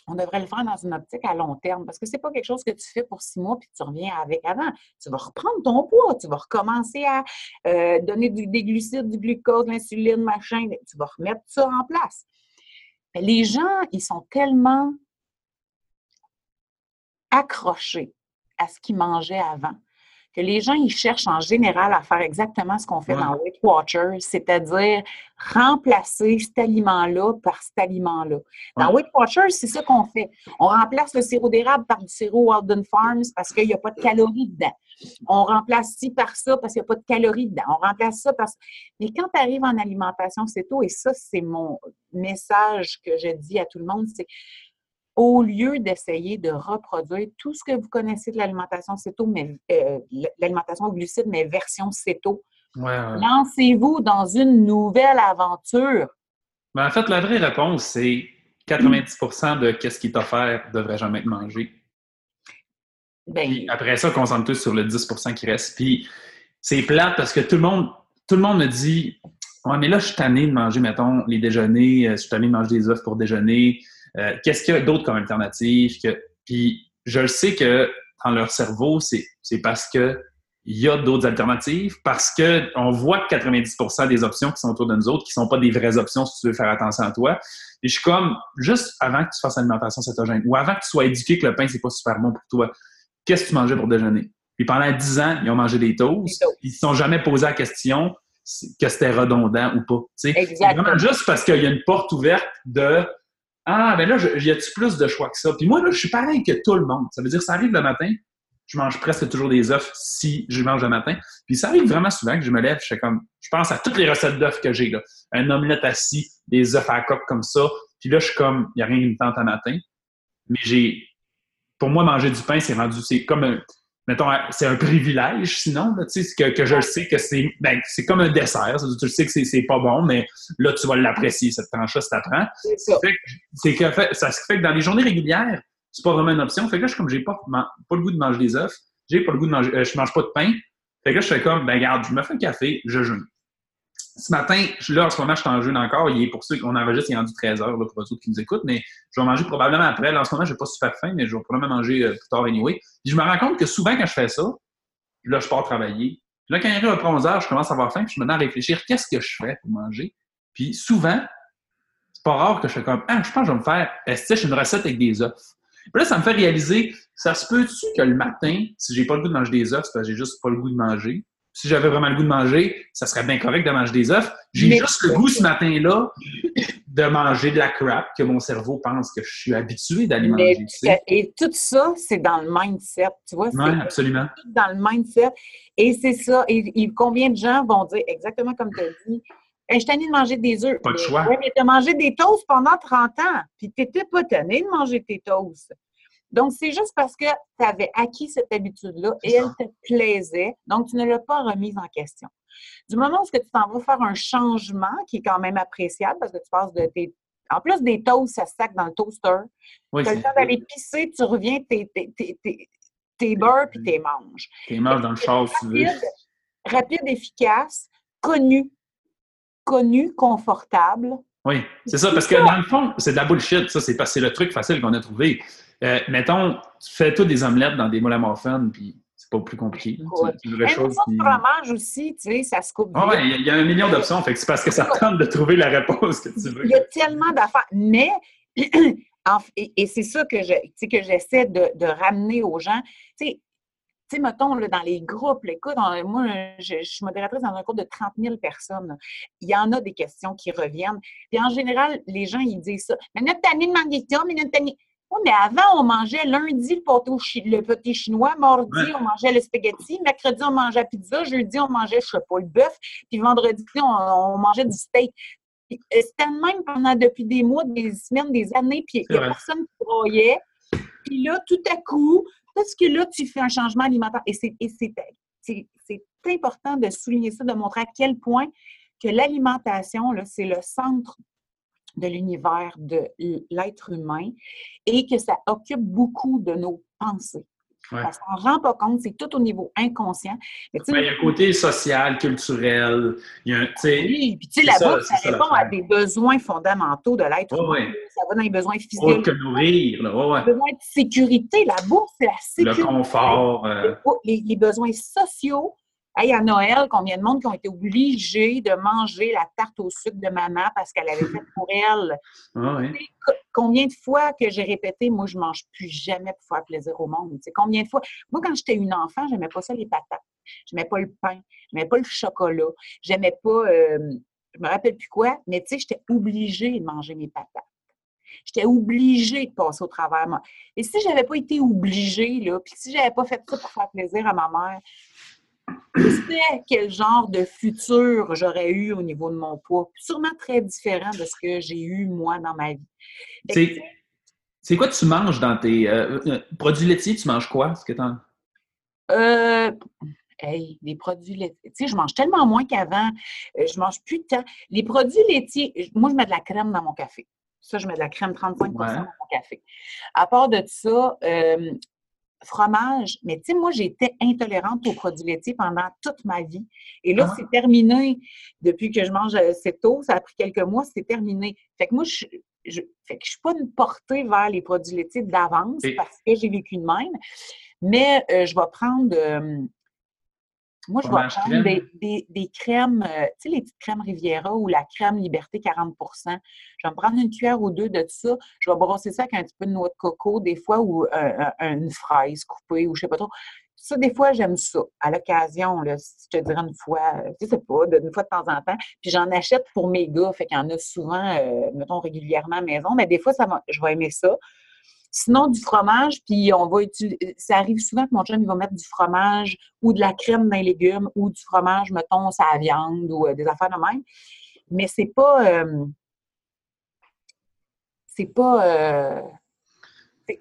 on devrait le faire dans une optique à long terme parce que ce n'est pas quelque chose que tu fais pour six mois puis tu reviens avec avant. Tu vas reprendre ton poids, tu vas recommencer à euh, donner du, des glucides, du glucose, l'insuline, machin. Tu vas remettre ça en place. les gens, ils sont tellement accrochés à ce qu'ils mangeaient avant que les gens, ils cherchent en général à faire exactement ce qu'on fait dans Weight Watchers, c'est-à-dire remplacer cet aliment-là par cet aliment-là. Dans Weight Watchers, c'est ça qu'on fait. On remplace le sirop d'érable par du sirop Walden Farms parce qu'il n'y a pas de calories dedans. On remplace ci par ça parce qu'il n'y a pas de calories dedans. On remplace ça parce Mais quand tu arrives en alimentation, c'est tout. Et ça, c'est mon message que je dis à tout le monde, c'est au lieu d'essayer de reproduire tout ce que vous connaissez de l'alimentation céto, mais euh, l'alimentation glucide, mais version céto, lancez-vous dans une nouvelle aventure. Ben, en fait, la vraie réponse, c'est 90% de ce qui est offert devrait jamais être mangé. Ben, après ça, concentre tous sur le 10% qui reste. Puis c'est plate parce que tout le monde, tout le monde me dit Ouais, mais là, je suis tanné de manger, mettons, les déjeuners, euh, je suis tanné de manger des œufs pour déjeuner. Euh, qu'est-ce qu'il y a d'autre comme alternative? Que... Puis je le sais que dans leur cerveau, c'est parce que il y a d'autres alternatives, parce qu'on voit que 90% des options qui sont autour de nous autres, qui ne sont pas des vraies options si tu veux faire attention à toi. Et je suis comme, juste avant que tu fasses l'alimentation cétogène, ou avant que tu sois éduqué que le pain, c'est pas super bon pour toi, qu'est-ce que tu mangeais pour déjeuner? Puis pendant 10 ans, ils ont mangé des toasts. Ils ne se sont jamais posé la question que c'était redondant ou pas. Exactement. Juste parce qu'il y a une porte ouverte de ah, ben là, y a-tu plus de choix que ça? Puis moi, là, je suis pareil que tout le monde. Ça veut dire ça arrive le matin, je mange presque toujours des œufs si je mange le matin. Puis ça arrive vraiment souvent que je me lève, je fais comme, je pense à toutes les recettes d'œufs que j'ai, là. Un omelette assis, des œufs à coque comme ça. Puis là, je suis comme, il n'y a rien qui me tente à matin. Mais j'ai, pour moi, manger du pain, c'est rendu, c'est comme un, mettons, c'est un privilège, sinon, tu sais, que, que je sais que c'est ben, c'est comme un dessert. Tu le sais que c'est pas bon, mais là, tu vas l'apprécier, cette tranche-là, si t'apprends. C'est que fait, ça fait que dans les journées régulières, c'est pas vraiment une option. Fait que là, je comme j'ai pas, pas le goût de manger des œufs, j'ai pas le goût de manger, euh, je mange pas de pain. Fait que là, je fais comme, ben regarde, je me fais un café, je jeûne ce matin, là, en ce moment, je suis en jeûne encore. Il est pour ceux qu'on enregistre, il est rendu 13 heures, là, pour ceux qui nous écoutent, mais je vais manger probablement après. Là, en ce moment, je n'ai pas super faim, mais je vais probablement manger euh, plus tard anyway. Puis je me rends compte que souvent, quand je fais ça, là, je pars travailler. Puis là, quand il arrive à 11 heures, je commence à avoir faim, puis je me mets à réfléchir, qu'est-ce que je ferais pour manger? Puis souvent, c'est pas rare que je fais comme, ah, je pense que je vais me faire, est une recette avec des œufs? Puis là, ça me fait réaliser, ça se peut-tu que le matin, si j'ai pas le goût de manger des œufs, parce que j'ai juste pas le goût de manger, si j'avais vraiment le goût de manger, ça serait bien correct de manger des œufs. J'ai juste le goût ce matin-là de manger de la crap que mon cerveau pense que je suis habitué d'aller manger. Et tout ça, c'est dans le mindset. Tu vois, oui, absolument. dans le mindset. Et c'est ça. Et, combien de gens vont dire exactement comme tu as dit je suis tanné de manger des œufs. Pas de choix. Oui, mais tu as mangé des toasts pendant 30 ans, puis tu n'étais pas tanné de manger tes toasts. Donc, c'est juste parce que tu avais acquis cette habitude-là et elle te plaisait, donc tu ne l'as pas remise en question. Du moment où tu t'en vas faire un changement qui est quand même appréciable parce que tu passes de tes. En plus des toasts, ça sac dans le toaster. tu as le temps d'aller pisser, tu reviens, tes, tes, beurres puis tes manges. Tes manges dans le char, si tu veux. Rapide, efficace, connu. Connu, confortable. Oui, c'est ça, parce que dans le fond, c'est de la bullshit. Ça, c'est le truc facile qu'on a trouvé. Euh, mettons, tu fais tout des omelettes dans des moules à muffins, puis c'est pas plus compliqué. C'est une vraie chose. Qui... fromage aussi, tu sais, ça se coupe ah, Oui, il y, a un million d'options, fait que c'est parce que ça tente de trouver la réponse que tu veux. Il y a tellement d'affaires, mais... et, c'est ça que je, que j'essaie de, ramener aux gens. Tu sais, tu sais, mettons, là, dans les groupes, écoute, moi, je, suis modératrice dans un groupe de 30 000 personnes. Il y en a des questions qui reviennent. Puis en général, les gens, ils disent ça. Mais notre année de ça, mais notre année mais avant, on mangeait lundi le pâté, chinois, mardi, on mangeait le spaghetti, mercredi, on mangeait la pizza, jeudi, on mangeait, je sais pas, le bœuf, puis vendredi, on, mangeait du steak. c'était même pendant depuis des mois, des semaines, des années, puis il n'y a personne qui croyait. Puis là, tout à coup, parce que là, tu fais un changement alimentaire. Et c'est important de souligner ça, de montrer à quel point que l'alimentation, c'est le centre de l'univers de l'être humain et que ça occupe beaucoup de nos pensées. On ne s'en rend pas compte, c'est tout au niveau inconscient. Mais, il y a un côté social, culturel. Il y a un, oui, puis tu sais, la bouffe, ça, répond à des besoins fondamentaux de l'être humain. Ça va dans les besoins physiques. que nourrir. Là. Les besoins de sécurité. La bouffe, c'est la sécurité. Le confort. Euh. les, besoins sociaux Hey, à Noël, combien de monde qui ont été obligés de manger la tarte au sucre de maman parce qu'elle avait fait pour elle? Ah combien de fois que j'ai répété, moi, je mange plus jamais pour faire plaisir au monde? combien de fois? Moi, quand j'étais une enfant, j'aimais pas ça, les patates. J'aimais pas le pain. J'aimais pas le chocolat. J'aimais pas, euh, je me rappelle plus quoi, mais tu sais, j'étais obligée de manger mes patates. J'étais obligée de passer au travers. Et si j'avais pas été obligée, là, puis si j'avais pas fait ça pour faire plaisir à ma mère, je sais quel genre de futur j'aurais eu au niveau de mon poids? Sûrement très différent de ce que j'ai eu, moi, dans ma vie. C'est quoi tu manges dans tes euh, euh, produits laitiers? Tu manges quoi? Ce que euh, hey, les produits laitiers. Tu sais, je mange tellement moins qu'avant. Euh, je mange plus de temps. Les produits laitiers, moi, je mets de la crème dans mon café. Ça, je mets de la crème 35 dans mon café. À part de ça, fromage, mais tu sais, moi, j'étais intolérante aux produits laitiers pendant toute ma vie. Et là, ah. c'est terminé. Depuis que je mange assez tôt, ça a pris quelques mois, c'est terminé. Fait que moi, je, je, fait que je suis pas une portée vers les produits laitiers d'avance parce que j'ai vécu de même. Mais euh, je vais prendre euh, moi, je vais prendre des, crèmes, euh, tu sais, les petites crèmes Riviera ou la crème Liberté 40% Je vais me prendre une cuillère ou deux de ça. Je vais brosser ça avec un petit peu de noix de coco, des fois, ou une fraise coupée, ou je sais pas trop. Ça, des fois, j'aime ça. À l'occasion, je te dirais une fois, je sais pas, une fois de temps en temps. Puis j'en achète pour mes gars, fait qu'il y en a souvent, euh, mettons, régulièrement à la maison. Mais des fois, ça je vais aimer ça. Sinon, du fromage, puis on va utiliser. Ça arrive souvent que mon chum, il va mettre du fromage ou de la crème dans les légumes ou du fromage, mettons, la viande ou euh, des affaires de même. Mais c'est pas. Euh, c'est pas. Euh,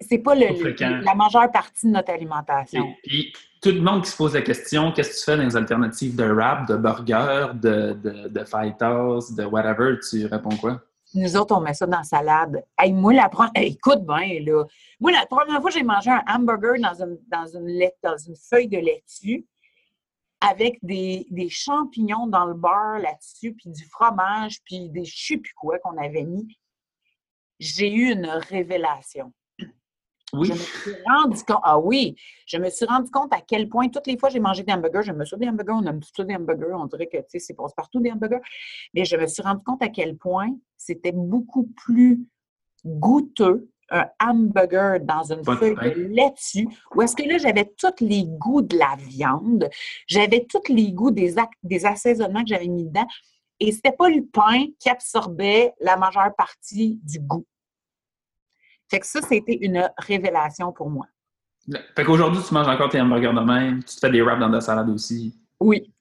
c'est pas le, la majeure partie de notre alimentation. Puis, tout le monde qui se pose la question, qu'est-ce que tu fais dans les alternatives de wrap, de burger, de, de, de fighters, de whatever, tu réponds quoi? Nous autres, on met ça dans la salade. Hey, moi, la première... écoute bien, là. Moi, la première fois, j'ai mangé un hamburger dans une, dans une, dans une feuille de laitue avec des, des champignons dans le beurre là-dessus, puis du fromage, puis des je sais plus quoi qu'on avait mis. J'ai eu une révélation. Oui. Je me suis rendu compte, ah oui, je me suis rendu compte à quel point, toutes les fois j'ai mangé des hamburgers, je me suis des hamburgers, on aime tous des hamburgers, on dirait que, tu sais, c'est passe partout des hamburgers. Mais je me suis rendu compte à quel point c'était beaucoup plus goûteux un hamburger dans une feuille de laitue, où est-ce que là, j'avais tous les goûts de la viande, j'avais tous les goûts des, des assaisonnements que j'avais mis dedans, et c'était pas le pain qui absorbait la majeure partie du goût. Fait que ça, c'était une révélation pour moi. Fait qu'aujourd'hui, tu manges encore tes hamburgers de même, tu te fais des wraps dans ta salade aussi. Oui.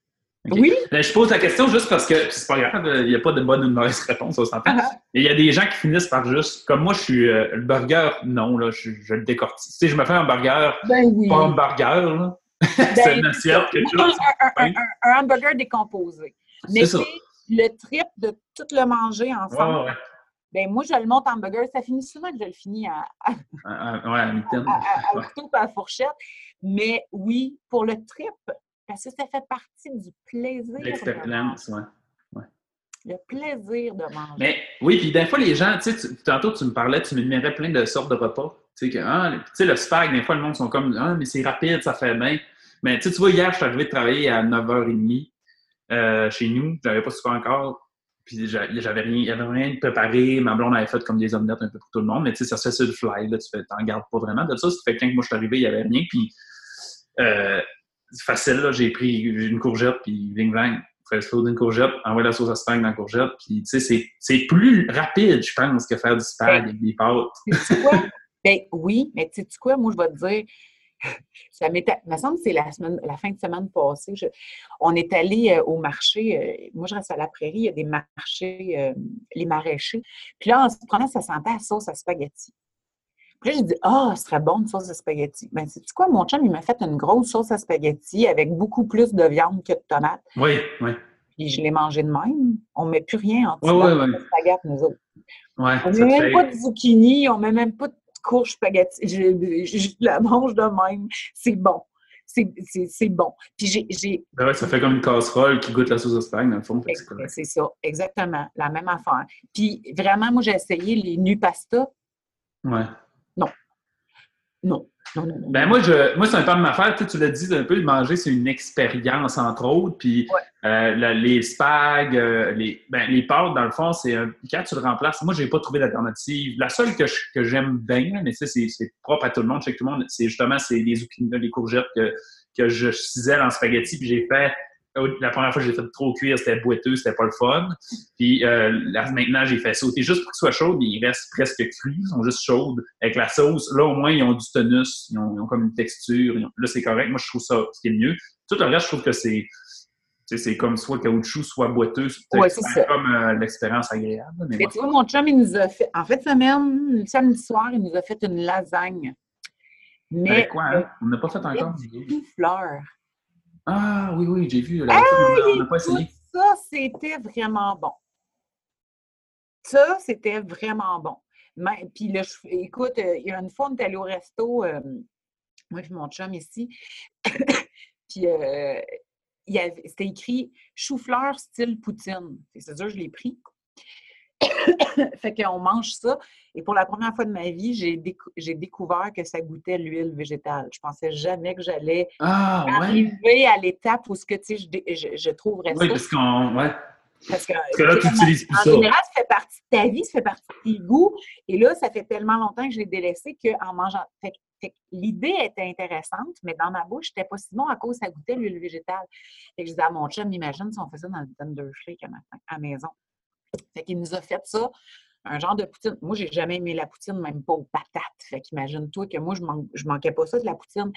Oui. je pose la question juste parce que c'est pas grave, il n'y a pas de bonne ou de mauvaise réponse, au s'entend. Uh-huh. Il y a des gens qui finissent par juste, comme moi, je suis euh, le burger, non, là, je, le décortique. Tu sais, je me fais un burger, ben oui. pas un burger, là. Ben, c'est une assiette, quelque chose. Un, un, hamburger décomposé. Mais c'est le trip de tout le manger ensemble. ouais. Ben moi, je le monte en burger. Ça finit souvent que je le finis à, à, ouais, à, à, à, à fourchette. Mais oui, pour le trip, parce que ça fait partie du plaisir. L'expérience, oui. Ouais. Le plaisir de manger. Mais oui, puis des fois, les gens, tu sais, tantôt tu me parlais, tu m'énumérais plein de sortes de repas. Tu sais, que, ah, tu sais, le spag, des fois, le monde sont comme, ah, mais c'est rapide, ça fait bien. Mais tu vois, hier, je suis arrivé de travailler à 9h30 euh, chez nous. Je n'avais pas souvent encore. Puis j'avais rien, il y avait rien de préparé. Ma blonde avait fait comme des omelettes un peu pour tout le monde, mais tu sais, ça se fait sur le fly, là, tu fais, t'en gardes pas vraiment de ça. Ça fait que quand moi je suis arrivé, il y avait rien. Puis euh, facile, là, j'ai pris une courgette, puis ving vang, fais food une courgette, envoie la sauce à spag dans la courgette, puis tu sais, c'est plus rapide, je pense, que faire du spag avec des pâtes. quoi? ben oui, mais tu sais quoi, moi je vais te dire, ça me semble que c'est la, semaine, la fin de semaine passée. on est allé euh, au marché. Euh, moi, je reste à la prairie. Il y a des marchés, euh, les maraîchers. Puis là, en se prenant, ça sentait la sauce à spaghetti. Puis là, j'ai dit, ah, ce serait bon une sauce à spaghetti. Ben, c'est quoi, mon chum, il m'a fait une grosse sauce à spaghetti avec beaucoup plus de viande que de tomates. Oui, oui. Puis je l'ai mangé de même. On ne met plus rien en dessous spaghetti, nous autres. Ouais, on ne met même pas de zucchini, on ne met même pas de courge spaghetti. Je, je, la mange de même. C'est bon. C'est bon. Puis j'ai. Ben ouais, ça fait comme une casserole qui goûte la sauce d'Espagne, dans le fond. C'est ça, exactement. La même affaire. Puis vraiment, moi, j'ai essayé les nu pasta. Ouais. Non. Non. Ben moi, je, moi c'est un peu de ma affaire. Tu, l'as dit un peu, le manger, c'est une expérience, entre autres. Puis euh, les spags, euh, les, ben, les pâtes, dans le fond, c'est quand tu le remplaces, moi, je n'ai pas trouvé d'alternative. La seule que, que j'aime bien, mais ça, c'est propre à tout le monde, chez tout le monde, c'est justement c'est les zucchini, les courgettes que, que je cisèle en spaghetti, puis j'ai fait la première fois j'ai fait trop cuire, c'était boiteux, c'était pas le fun. Puis euh, maintenant, j'ai fait sauter juste pour qu'ils soient chaudes, ils restent presque crus, ils sont juste chaudes avec la sauce. Là, au moins, ils ont du tonus, ils ont, comme une texture. Là, c'est correct. Moi, je trouve ça ce qui est mieux. Tout le reste, je trouve que c'est c'est comme soit caoutchouc, soit boiteux. c'est comme euh, l'expérience agréable. Mais, tu vois, mon chum, il nous a fait, en fait, semaine, le samedi soir, il nous a fait une lasagne. Mais. quoi, hein? On n'a pas fait encore. Une fleur. Ah oui, oui, j'ai vu. on n'a pas essayé. Ça, c'était vraiment bon. Ça, c'était vraiment bon. puis, là, écoute, euh, il y a une fois, on est allé au resto, euh, moi et mon chum ici, puis euh, c'était écrit chou-fleur style poutine. C'est sûr, je l'ai pris. fait qu'on mange ça. Et pour la première fois de ma vie, j'ai, découvert que ça goûtait l'huile végétale. Je pensais jamais que j'allais ah, arriver à l'étape où ce que, je, je, je trouverais oui, Parce qu'on, ouais. Parce que, là, tu utilises plus en général, ça fait partie de ta vie, ça fait partie de tes goûts. Et là, ça fait tellement longtemps que je l'ai délaissé qu'en mangeant. Fait, l'idée était intéressante, mais dans ma bouche, c'était pas si bon à cause ça goûtait l'huile végétale. Et je disais à mon chum, imagine si on faisait ça dans le Thunder à la maison. Fait qu'il nous a fait ça, un genre de poutine. Moi, j'ai jamais aimé la poutine, même pas aux patates. Fait qu'imagine-toi que moi, je, man je manquais pas ça de la poutine.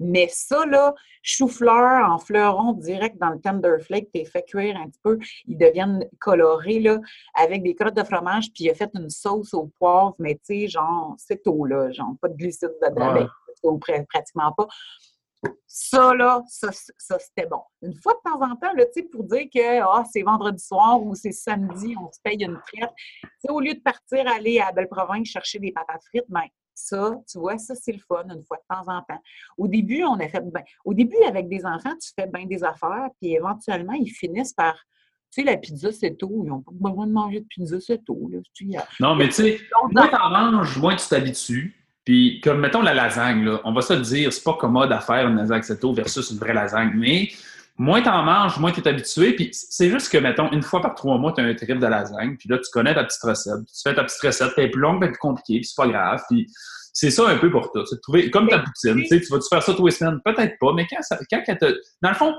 Mais ça, là, chou-fleur en fleuron direct dans le tender flake, t'es fait cuire un petit peu, ils deviennent colorés, là, avec des crottes de fromage, puis il a fait une sauce au poivre, mais tu sais, genre, c'est tôt, là, genre, pas de glucides dedans, ouais. pratiquement pas. Ça, là, ça, c'était bon. Une fois de temps en temps, là, pour dire que ah, c'est vendredi soir ou c'est samedi, on se paye une frite. au lieu de partir aller à Belle-Province chercher des patates frites, ben, ça, tu vois, ça, c'est le fun une fois de temps en temps. Au début, on a fait ben, Au début, avec des enfants, tu fais bien des affaires, puis éventuellement, ils finissent par. Tu sais, la pizza, c'est tôt. Ils n'ont pas besoin de manger de pizza, c'est tôt. non, mais tu sais, moins t'en manges, moins tu t'habitues. Puis, comme mettons la lasagne, là, on va se dire, c'est pas commode à faire une lasagne seto versus une vraie lasagne, mais moins t'en manges, moins tu es habitué. Puis c'est juste que, mettons, une fois par trois mois, tu as un trip de lasagne, puis là, tu connais ta petite recette. Tu fais ta petite recette, est plus longue, est plus compliquée, puis c'est pas grave. Puis c'est ça un peu pour toi. C'est trouver, comme ta poutine, tu sais, tu vas-tu faire ça tous les semaines? Peut-être pas, mais quand, ça, quand te... Dans le fond,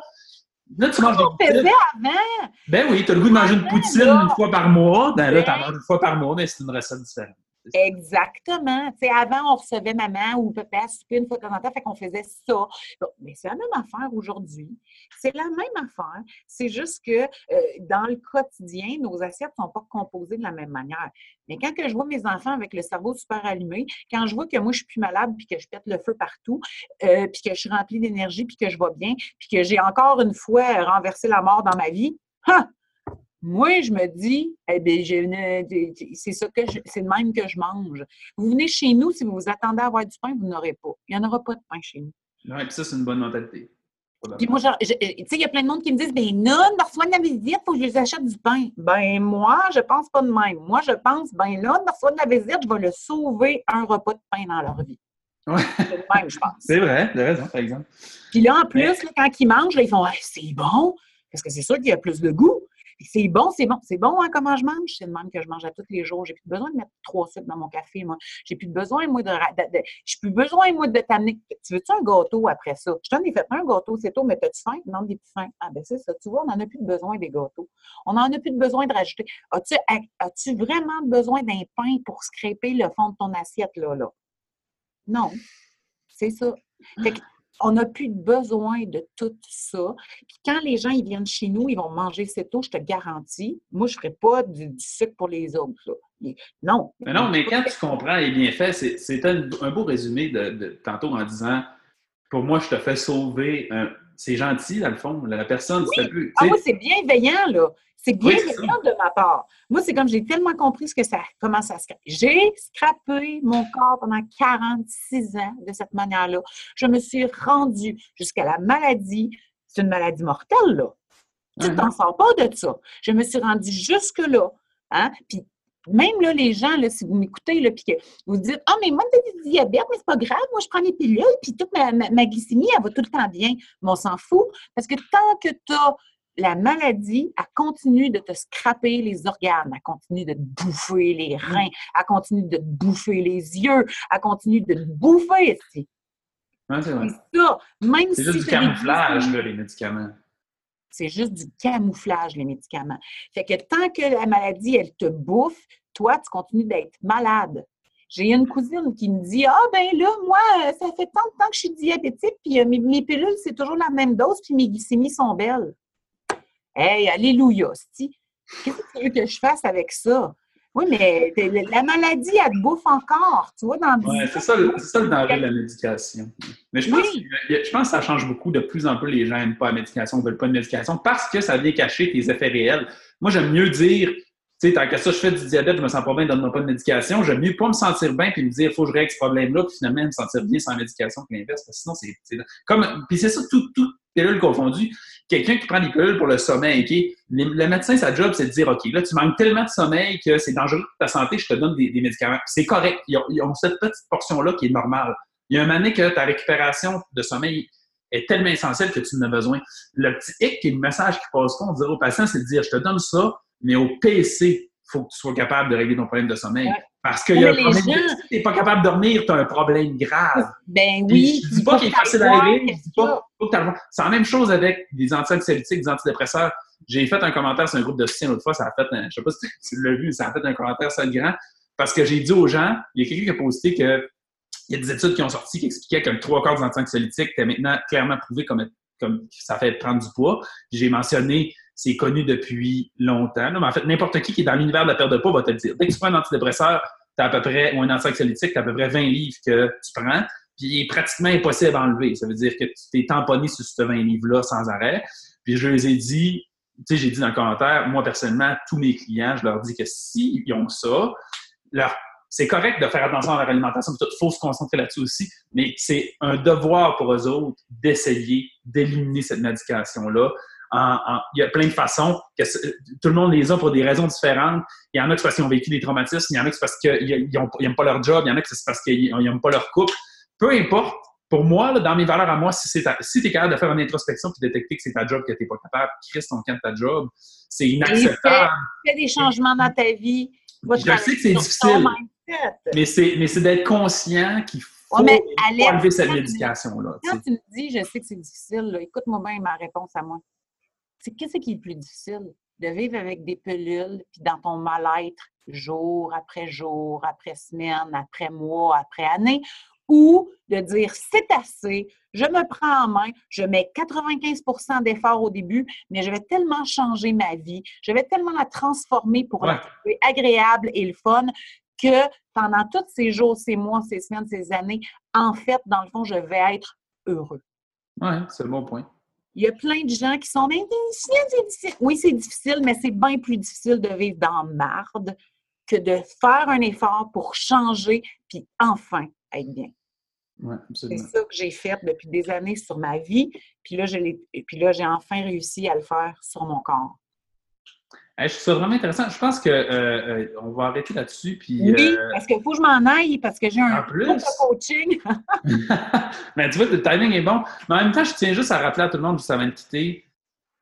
Là, tu manges des poutines. avant? Ben oui, tu as le goût de manger une poutine une fois par mois. Ben là, tu en manges une fois par mois, mais c'est une recette différente. Exactement. Avant, on recevait maman ou papa souper une fois de temps en temps, fait qu'on faisait ça. mais c'est la même affaire aujourd'hui. C'est la même affaire. C'est juste que euh, dans le quotidien, nos assiettes ne sont pas composées de la même manière. Mais quand que je vois mes enfants avec le cerveau super allumé, quand je vois que moi, je suis plus malade, puis que je pète le feu partout, euh, puis que je suis remplie d'énergie, puis que je vais bien, puis que j'ai encore une fois renversé la mort dans ma vie, hein, moi, je me dis, eh bien, c'est ça que c'est le même que je mange. Vous venez chez nous, si vous vous attendez à avoir du pain, vous n'aurez pas. Il n'y en aura pas de pain chez nous. Oui, puis ça, c'est une bonne mentalité. Puis moi, tu sais, il y a plein de monde qui me disent, ben non, on reçoit de la visite, il faut que je les achète du pain. Ben moi, je pense pas de même. Moi, je pense, ben là, on reçoit de la visite, je vais le sauver un repas de pain dans leur vie. Ouais. C'est le même, je pense. C'est vrai, de raison, par exemple. Puis là, en plus, quand ils mangent, ils font, c'est bon, parce que c'est sûr qu'il y a plus de goût. C'est bon, c'est bon. C'est bon hein, comment je mange? C'est le même que je mange à tous les jours. J'ai plus besoin de mettre trois sucres dans mon café, moi. J'ai plus besoin, moi, de. de, j'ai plus besoin, moi, de t'amener. Tu veux-tu un gâteau après ça? Je t'en ai fait un gâteau, c'est tout, mais t'as-tu faim? Non, des petits faim. Ah, ben c'est ça. Tu vois, on n'en a plus besoin des gâteaux. On n'en a plus besoin de rajouter. As-tu, as-tu vraiment besoin d'un pain pour scraper le fond de ton assiette, là, là? Non. C'est ça. On n'a plus besoin de tout ça. Puis quand les gens ils viennent chez nous, ils vont manger cette eau, je te garantis. Moi, je ne ferai pas du, sucre pour les autres. Non. Mais non, mais quand tu comprends les bienfaits, c'est un, beau résumé de, tantôt en disant pour moi, je te fais sauver. C'est gentil, dans le fond. La personne, c'est plus. Ah oui, c'est bienveillant, là. C'est bienveillant de ma part. Moi, c'est comme j'ai tellement compris ce que ça commence à scraper. J'ai scrapé mon corps pendant 46 ans de cette manière-là. Je me suis rendue jusqu'à la maladie. C'est une maladie mortelle, là. Tu ne uh-huh. t'en sors pas de ça. Je me suis rendue jusque-là. Hein? Puis même là, les gens, là, si vous m'écoutez, là, puis que vous dites Ah, mais moi, j'ai du diabète, mais c'est pas grave, moi, je prends mes pilules, puis toute ma, ma, glycémie, elle va tout le temps bien. Mais on s'en fout. Parce que tant que tu as la maladie, elle continue de te scraper les organes, elle continue de te bouffer les mm. reins, elle continue de te bouffer les yeux, elle continue de te bouffer. C'est ça. Même c'est juste du camouflage, les médicaments. C'est juste du camouflage, les médicaments. Fait que tant que la maladie, elle te bouffe, toi, tu continues d'être malade. J'ai une cousine qui me dit Ah, ben là, moi, ça fait tant de temps que je suis diabétique, puis euh, mes, pilules, c'est toujours la même dose, puis mes glycémies sont belles. Hey, alléluia, Qu'est-ce que tu veux que je fasse avec ça? Oui, mais la maladie, elle te bouffe encore, tu vois, dans Oui, c'est ça, ça, le danger de la médication. Mais je pense, je pense que ça change beaucoup. De plus en plus, les gens n'aiment pas la médication, ne veulent pas de médication parce que ça vient cacher tes effets réels. Moi, j'aime mieux dire, tu sais, tant que ça, je fais du diabète, je me sens pas bien, donne-moi pas de médication. J'aime mieux pas me sentir bien puis me dire, il faut que je règle ce problème-là, puis finalement me sentir bien sans médication que l'inverse. Parce que sinon, c'est. Comme, puis c'est ça, tout, tout, pilules confondues, quelqu'un qui prend des pilules pour le sommeil? Le médecin, sa job, c'est de dire, OK, là, tu manques tellement de sommeil que c'est dangereux pour ta santé, je te donne des, médicaments. C'est correct. Ils ont, cette petite portion-là qui est normale. Il y a un moment que ta récupération de sommeil est tellement essentielle que tu en as besoin. Le petit hic, qui est le message qui passe pas, on dirait au patient, c'est de dire, je te donne ça, mais au PC, faut que tu sois capable de régler ton problème de sommeil. Parce que y a un problème gens... si tu n'es pas capable de dormir, tu as un problème grave. Ben oui. je ne dis pas qu'il est facile à régler, C'est la même chose avec des anti-anxiolytiques, des antidépresseurs. J'ai fait un commentaire sur un groupe de soutien l'autre fois, ça a fait, un, je sais pas si tu l'as vu, ça a fait un commentaire ça grand, parce que j'ai dit aux gens, il y a quelqu'un qui a posté que il y a des études qui ont sorti qui expliquaient que le trois quarts des anti-anxiolytiques étaient maintenant clairement prouvé comme, comme ça fait prendre du poids. J'ai mentionné c'est connu depuis longtemps. Mais en fait, n'importe qui qui est dans l'univers de la perte de poids va te le dire. Dès que tu prends un antidépresseur, tu à peu près, ou un anxiolytique, tu as à peu près 20 livres que tu prends, puis il est pratiquement impossible à enlever. Ça veut dire que tu t'es tamponné sur ce 20 livres-là sans arrêt. Puis je les ai dit, tu sais, j'ai dit dans le commentaire, moi personnellement, tous mes clients, je leur dis que s'ils ont ça, c'est correct de faire attention à leur alimentation, il faut se concentrer là-dessus aussi, mais c'est un devoir pour eux autres d'essayer d'éliminer cette médication-là il y a plein de façons. Que tout le monde les a pour des raisons différentes. Il y en a qui c'est parce qu'ils ont vécu des traumatismes, il y en a qui c'est parce qu'ils n'aiment pas leur job, il y en a qui c'est parce qu'ils n'aiment pas leur couple. Peu importe, pour moi, dans mes valeurs à moi, si, si tu es capable de faire une introspection et détecter que c'est ta job que tu n'es pas capable, Chris, ton camp de ta job, c'est inacceptable. Fais des changements dans ta vie. Je sais que c'est difficile, mais c'est d'être conscient qu'il faut, enlever cette médication-là. Quand tu me dis, je sais que c'est difficile, écoute-moi bien ma réponse à moi c'est qu'est-ce qui est le plus difficile? De vivre avec des pelules, puis dans ton mal-être, jour après jour, après semaine, après mois, après année, ou de dire c'est assez, je me prends en main, je mets 95% d'efforts au début, mais je vais tellement changer ma vie, je vais tellement la transformer pour la trouver agréable et le fun que pendant tous ces jours, ces mois, ces semaines, ces années, en fait, dans le fond, je vais être heureux. Oui, c'est le bon point. Il y a plein de gens qui sont mais c'est difficile. Oui, c'est difficile, mais c'est bien plus difficile de vivre dans marde que de faire un effort pour changer puis enfin être bien. c'est ça que j'ai fait depuis des années sur ma vie. Puis là, puis là, j'ai enfin réussi à le faire sur mon corps je trouve ça vraiment intéressant. Je pense qu'on euh, euh, va arrêter là-dessus. Puis, oui, euh, parce qu'il faut que je m'en aille parce que j'ai un plus de coaching. Mais tu vois, le timing est bon. Mais en même temps, je tiens juste à rappeler à tout le monde, juste avant de quitter,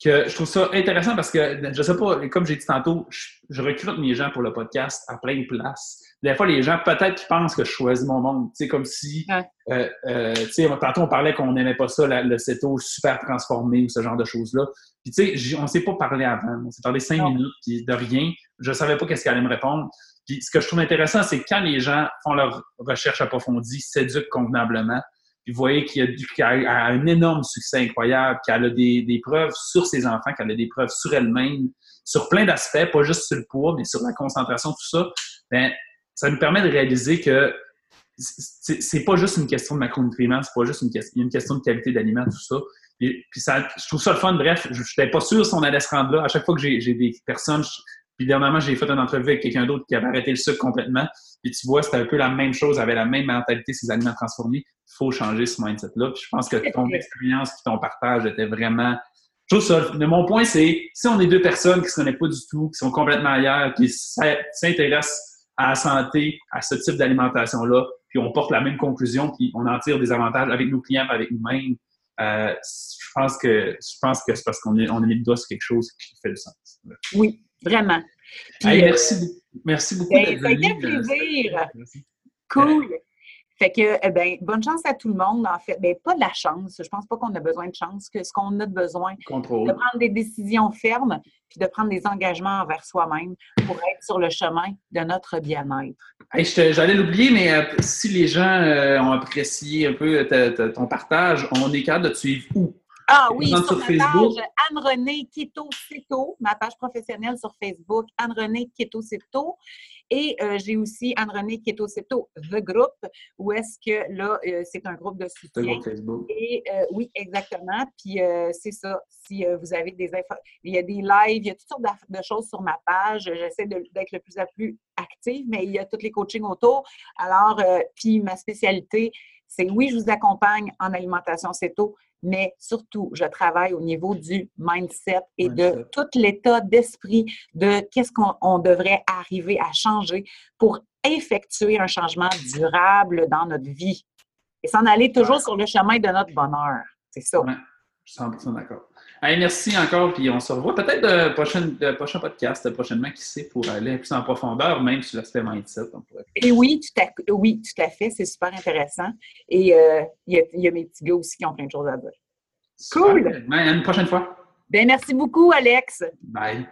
que je trouve ça intéressant parce que, je sais pas, comme j'ai dit tantôt, je, recrute mes gens pour le podcast à plein de places. Des fois, les gens, peut-être qu'ils pensent que je choisis mon monde. Tu sais, comme si, tu sais, tantôt, on parlait qu'on n'aimait pas ça, le CETO super transformé ou ce genre de choses-là. Puis, tu sais, on ne s'est pas parlé avant. On s'est parlé cinq minutes, puis de rien. Je ne savais pas qu'est-ce qu'elle allait me répondre. Puis, ce que je trouve intéressant, c'est quand les gens font leur recherche approfondie, s'éduquent convenablement, puis vous voyez qu'il a, a, un énorme succès incroyable, qu'elle a des, des, preuves sur ses enfants, qu'elle a des preuves sur elle-même, sur plein d'aspects, pas juste sur le poids, mais sur la concentration, tout ça, ben, ça nous permet de réaliser que c'est pas juste une question de macronutriments, c'est pas juste une question, une question de qualité d'aliments, tout ça. Et, puis ça, je trouve ça le fun. Bref, je n'étais pas sûr si on allait se rendre là. À chaque fois que j'ai des personnes, puis dernièrement, j'ai fait une entrevue avec quelqu'un d'autre qui avait arrêté le sucre complètement. Puis tu vois, c'était un peu la même chose, avait la même mentalité, ces aliments transformés. Il faut changer ce mindset-là. Puis je pense que ton expérience et ton partage était vraiment. Je trouve ça. mon point, c'est si on est deux personnes qui ne se connaissent pas du tout, qui sont complètement ailleurs, qui s'intéressent à la santé, à ce type d'alimentation-là, puis on porte la même conclusion, puis on en tire des avantages avec nos clients, avec nous-mêmes, euh, je pense que je pense que c'est parce qu'on est, on a mis le doigt sur quelque chose qui fait le sens. Oui, vraiment. merci, merci beaucoup. Ben, ça a été un plaisir. Cool. Fait que, eh ben, bonne chance à tout le monde, en fait. Ben, pas de la chance. Je pense pas qu'on a besoin de chance. Que ce qu'on a besoin, Contrôle. de prendre des décisions fermes, puis de prendre des engagements envers soi-même pour être sur le chemin de notre bien-être. J'allais l'oublier, mais euh, si les gens euh, ont apprécié un peu ton partage, on est capable de te suivre où? Ah oui, sur, ma Facebook? page Anne-Renée Keto Ceto, ma page professionnelle sur Facebook, Anne-Renée Keto Ceto. Et euh, j'ai aussi Anne-Renée Keto Ceto, The Group, où est-ce que là, euh, c'est un groupe de soutien. groupe Facebook. Et euh, oui, exactement. Puis c'est ça, si vous avez des infos, il y a des lives, il y a toutes sortes de choses sur ma page. J'essaie d'être le plus à plus active, mais il y a tous les coachings autour. Alors, puis ma spécialité, c'est oui, je vous accompagne en alimentation céto, mais surtout, je travaille au niveau du mindset et de tout l'état d'esprit de qu'est-ce qu'on devrait arriver à changer pour effectuer un changement durable dans notre vie et s'en aller toujours sur le chemin de notre bonheur. C'est ça. je suis 100% d'accord merci encore, puis on se revoit peut-être de, prochain, prochain podcast prochainement, qui sait, pour aller plus en profondeur, même sur l'aspect mindset. Et oui, tout à, oui, tout à fait, c'est super intéressant. Et euh, il y, a mes petits gars aussi qui ont plein de choses à dire. Cool! à une prochaine fois. Ben, merci beaucoup, Alex. Bye.